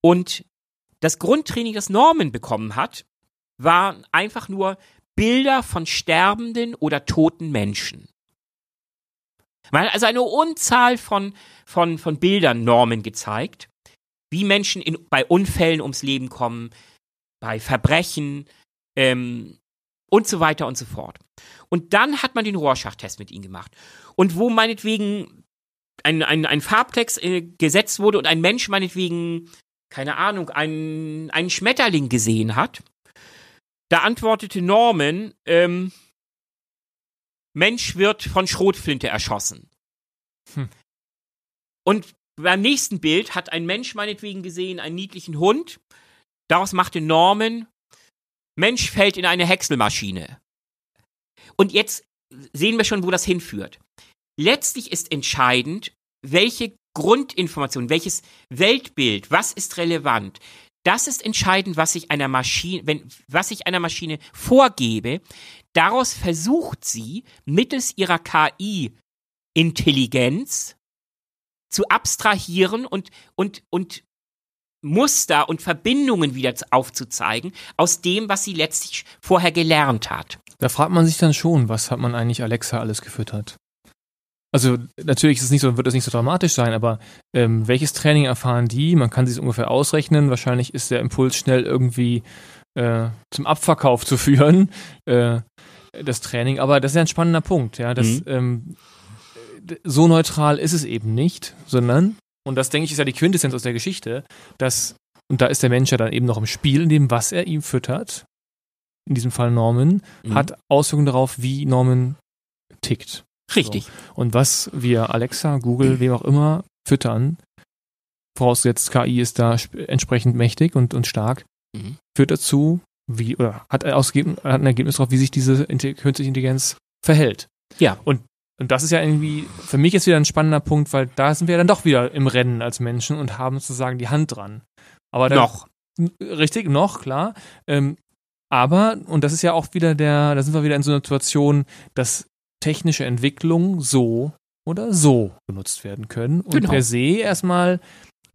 Und das Grundtraining, das Norman bekommen hat, waren einfach nur Bilder von sterbenden oder toten Menschen. Man hat also eine Unzahl von, von, von Bildern Norman gezeigt, wie Menschen in, bei Unfällen ums Leben kommen, bei Verbrechen ähm, und so weiter und so fort. Und dann hat man den Rorschach-Test mit ihnen gemacht. Und wo meinetwegen ein, ein, ein Farbtext äh, gesetzt wurde und ein Mensch meinetwegen, keine Ahnung, einen, einen Schmetterling gesehen hat, da antwortete Norman, ähm, Mensch wird von Schrotflinte erschossen. Hm. Und beim nächsten Bild hat ein Mensch meinetwegen gesehen einen niedlichen Hund. Daraus machte Norman, Mensch fällt in eine Häckselmaschine. Und jetzt sehen wir schon, wo das hinführt. Letztlich ist entscheidend, welche Grundinformation, welches Weltbild, was ist relevant. Das ist entscheidend, was ich einer Maschine, wenn, was ich einer Maschine vorgebe. Daraus versucht sie mittels ihrer KI Intelligenz zu abstrahieren und, und, und Muster und Verbindungen wieder aufzuzeigen aus dem, was sie letztlich vorher gelernt hat. Da fragt man sich dann schon, was hat man eigentlich Alexa alles gefüttert? Also natürlich ist es nicht so, wird es nicht so dramatisch sein, aber ähm, welches Training erfahren die? Man kann sich es ungefähr ausrechnen. Wahrscheinlich ist der Impuls schnell irgendwie äh, zum Abverkauf zu führen, äh, das Training. Aber das ist ja ein spannender Punkt, ja. Das, mhm. ähm, so neutral ist es eben nicht, sondern, und das denke ich ist ja die Quintessenz aus der Geschichte, dass, und da ist der Mensch ja dann eben noch im Spiel, in dem, was er ihm füttert, in diesem Fall Norman, mhm. hat Auswirkungen darauf, wie Norman tickt. Richtig. So. Und was wir Alexa, Google, wem auch immer füttern, vorausgesetzt KI ist da entsprechend mächtig und, und stark, mhm. führt dazu, wie, oder hat, ausgegeben, hat ein Ergebnis darauf, wie sich diese künstliche Intelligenz verhält. Ja. Und, und das ist ja irgendwie, für mich ist wieder ein spannender Punkt, weil da sind wir dann doch wieder im Rennen als Menschen und haben sozusagen die Hand dran. Aber da, noch. Richtig, noch, klar. Ähm, aber, und das ist ja auch wieder der, da sind wir wieder in so einer Situation, dass technische Entwicklung so oder so genutzt werden können und genau. per se erstmal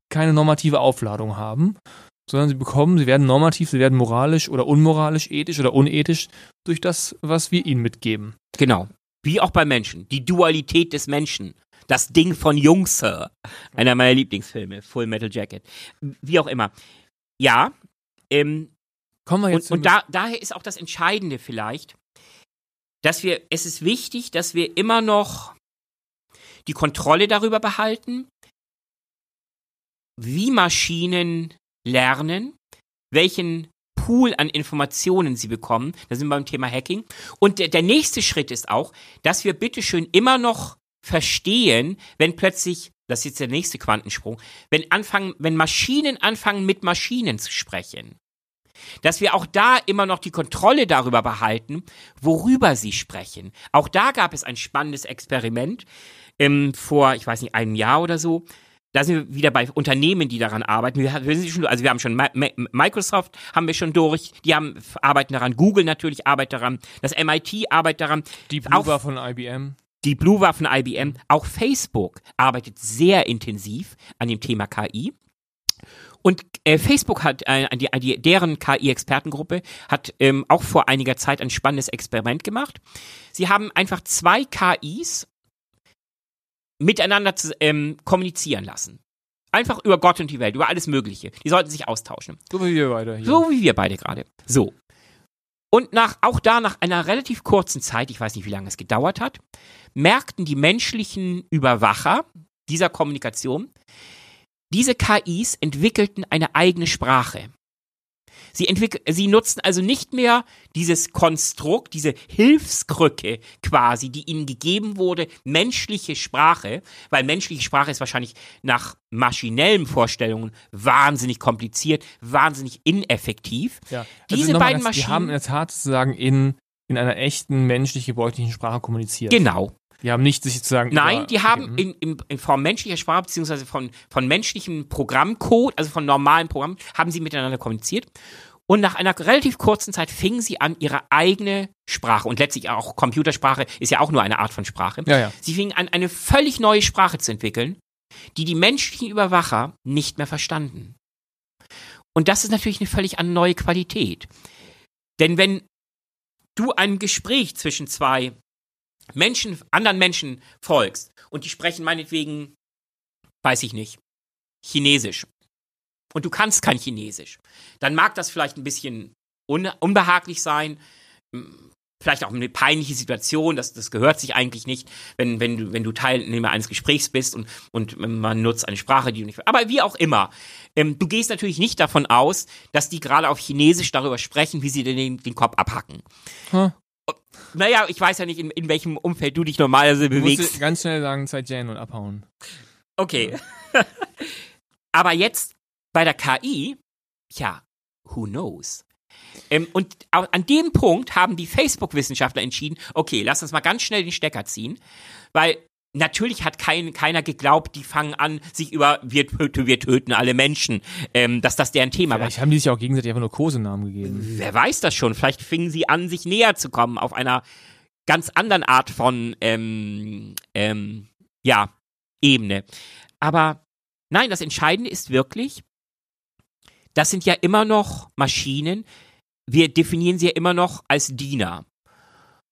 keine normative Aufladung haben, sondern sie bekommen, sie werden normativ, sie werden moralisch oder unmoralisch, ethisch oder unethisch durch das, was wir ihnen mitgeben. Genau. Wie auch bei Menschen. Die Dualität des Menschen. Das Ding von Jungs, einer meiner Lieblingsfilme, Full Metal Jacket. Wie auch immer. Ja, ähm, Kommen wir jetzt und, und da, daher ist auch das Entscheidende vielleicht, dass wir, es ist wichtig, dass wir immer noch die Kontrolle darüber behalten, wie Maschinen lernen, welchen Pool an Informationen sie bekommen. Da sind wir beim Thema Hacking. Und der, der nächste Schritt ist auch, dass wir bitteschön immer noch verstehen, wenn plötzlich, das ist jetzt der nächste Quantensprung, wenn anfangen, wenn Maschinen anfangen mit Maschinen zu sprechen dass wir auch da immer noch die Kontrolle darüber behalten, worüber sie sprechen. Auch da gab es ein spannendes Experiment ähm, vor, ich weiß nicht, einem Jahr oder so. Da sind wir wieder bei Unternehmen, die daran arbeiten. Wir, wir sind schon, also wir haben schon Microsoft haben wir schon durch, die haben arbeiten daran, Google natürlich arbeitet daran, das MIT arbeitet daran. Die Blue war von IBM. Die Blue war von IBM. Auch Facebook arbeitet sehr intensiv an dem Thema KI. Und äh, Facebook hat, äh, die, die, deren KI-Expertengruppe hat ähm, auch vor einiger Zeit ein spannendes Experiment gemacht. Sie haben einfach zwei KIs miteinander zu, ähm, kommunizieren lassen. Einfach über Gott und die Welt, über alles Mögliche. Die sollten sich austauschen. So wie wir beide hier. So wie wir beide gerade. So. Und nach, auch da nach einer relativ kurzen Zeit, ich weiß nicht, wie lange es gedauert hat, merkten die menschlichen Überwacher dieser Kommunikation, diese KIs entwickelten eine eigene Sprache. Sie, sie nutzen also nicht mehr dieses Konstrukt, diese Hilfskrücke quasi, die ihnen gegeben wurde, menschliche Sprache, weil menschliche Sprache ist wahrscheinlich nach maschinellen Vorstellungen wahnsinnig kompliziert, wahnsinnig ineffektiv. Ja. Diese also beiden ganz, Die Maschinen- haben in der Tat sozusagen in, in einer echten menschlich gebräuchlichen Sprache kommuniziert. Genau. Die haben nicht sich sozusagen. Nein, die haben Mhm. in, in, in Form menschlicher Sprache beziehungsweise von, von menschlichem Programmcode, also von normalen Programmen, haben sie miteinander kommuniziert. Und nach einer relativ kurzen Zeit fingen sie an, ihre eigene Sprache und letztlich auch Computersprache ist ja auch nur eine Art von Sprache. Ja, ja. Sie fingen an, eine völlig neue Sprache zu entwickeln, die die menschlichen Überwacher nicht mehr verstanden. Und das ist natürlich eine völlig neue Qualität. Denn wenn du ein Gespräch zwischen zwei Menschen, anderen Menschen folgst und die sprechen meinetwegen, weiß ich nicht, Chinesisch. Und du kannst kein Chinesisch. Dann mag das vielleicht ein bisschen un unbehaglich sein, m, vielleicht auch eine peinliche Situation, das, das gehört sich eigentlich nicht, wenn, wenn, du, wenn du Teilnehmer eines Gesprächs bist und, und man nutzt eine Sprache, die du nicht. Aber wie auch immer, ähm, du gehst natürlich nicht davon aus, dass die gerade auf Chinesisch darüber sprechen, wie sie den, den Kopf abhacken. Hm. Naja, ich weiß ja nicht, in, in welchem Umfeld du dich normalerweise Du bewegst. musst ganz schnell sagen, Zeit Jan und abhauen. Okay. Aber jetzt bei der KI, ja, who knows? Ähm, und an dem Punkt haben die Facebook-Wissenschaftler entschieden, okay, lass uns mal ganz schnell den Stecker ziehen, weil natürlich hat kein, keiner geglaubt, die fangen an, sich über wir, tö- wir töten alle Menschen, ähm, dass das deren Thema war. Vielleicht haben die sich auch gegenseitig einfach nur Kosenamen gegeben. Wer weiß das schon? Vielleicht fingen sie an, sich näher zu kommen auf einer ganz anderen Art von, ähm, ähm, ja, Ebene. Aber nein, das Entscheidende ist wirklich, das sind ja immer noch Maschinen. Wir definieren sie ja immer noch als Diener.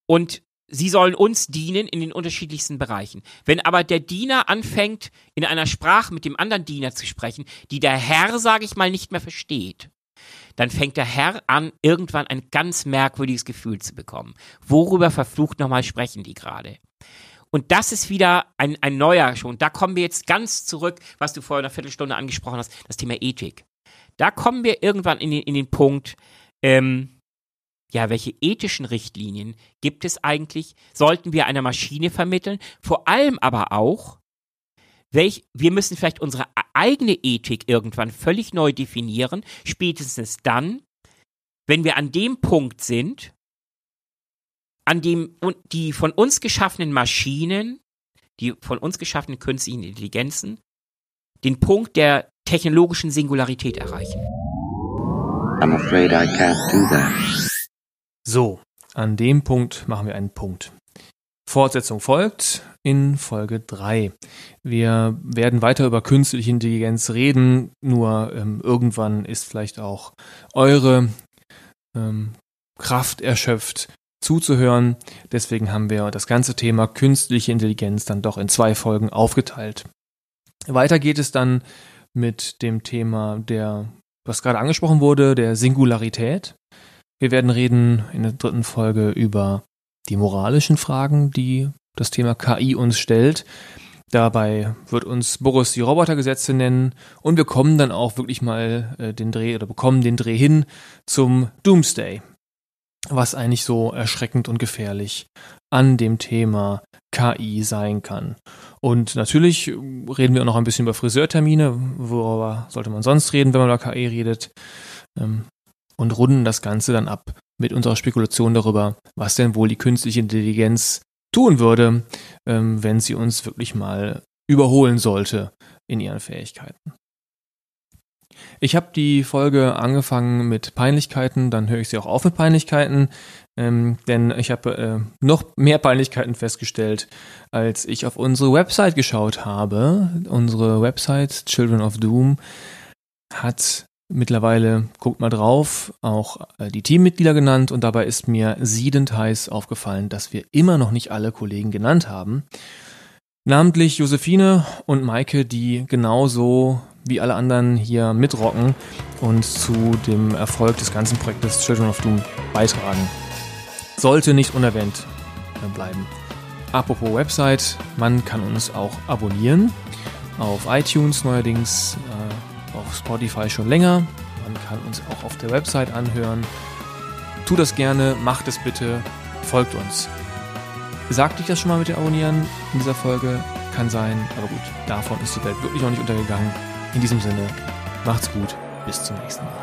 Und sie sollen uns dienen in den unterschiedlichsten Bereichen. Wenn aber der Diener anfängt, in einer Sprache mit dem anderen Diener zu sprechen, die der Herr, sage ich mal, nicht mehr versteht, dann fängt der Herr an, irgendwann ein ganz merkwürdiges Gefühl zu bekommen. Worüber verflucht nochmal sprechen die gerade? Und das ist wieder ein, ein neuer schon. Da kommen wir jetzt ganz zurück, was du vor einer Viertelstunde angesprochen hast, das Thema Ethik. Da kommen wir irgendwann in den, in den Punkt, ähm, ja, welche ethischen Richtlinien gibt es eigentlich? Sollten wir einer Maschine vermitteln? Vor allem aber auch, welch, wir müssen vielleicht unsere e- eigene Ethik irgendwann völlig neu definieren, spätestens dann, wenn wir an dem Punkt sind, an dem die von uns geschaffenen Maschinen, die von uns geschaffenen künstlichen Intelligenzen, den Punkt der technologischen Singularität erreichen. I'm afraid I can't do that. So, an dem Punkt machen wir einen Punkt. Fortsetzung folgt in Folge 3. Wir werden weiter über künstliche Intelligenz reden, nur ähm, irgendwann ist vielleicht auch eure ähm, Kraft erschöpft zuzuhören. Deswegen haben wir das ganze Thema künstliche Intelligenz dann doch in zwei Folgen aufgeteilt. Weiter geht es dann mit dem Thema der, was gerade angesprochen wurde, der Singularität. Wir werden reden in der dritten Folge über die moralischen Fragen, die das Thema KI uns stellt. Dabei wird uns Boris die Robotergesetze nennen und wir kommen dann auch wirklich mal äh, den Dreh oder bekommen den Dreh hin zum Doomsday. Was eigentlich so erschreckend und gefährlich an dem Thema KI sein kann. Und natürlich reden wir auch noch ein bisschen über Friseurtermine. Worüber sollte man sonst reden, wenn man über KI redet? Ähm, und runden das Ganze dann ab mit unserer Spekulation darüber, was denn wohl die künstliche Intelligenz tun würde, ähm, wenn sie uns wirklich mal überholen sollte in ihren Fähigkeiten. Ich habe die Folge angefangen mit Peinlichkeiten, dann höre ich sie auch auf mit Peinlichkeiten, ähm, denn ich habe äh, noch mehr Peinlichkeiten festgestellt, als ich auf unsere Website geschaut habe. Unsere Website Children of Doom hat mittlerweile, guckt mal drauf, auch äh, die Teammitglieder genannt und dabei ist mir siedend heiß aufgefallen, dass wir immer noch nicht alle Kollegen genannt haben. Namentlich Josephine und Maike, die genauso wie alle anderen hier mitrocken und zu dem Erfolg des ganzen Projektes Children of Doom beitragen. Sollte nicht unerwähnt äh, bleiben. Apropos Website, man kann uns auch abonnieren. Auf iTunes neuerdings, auf Spotify schon länger. Man kann uns auch auf der Website anhören. Tut das gerne, macht es bitte, folgt uns. Sagte ich das schon mal mit dem Abonnieren in dieser Folge? Kann sein, aber gut, davon ist die Welt wirklich noch nicht untergegangen. In diesem Sinne, macht's gut, bis zum nächsten Mal.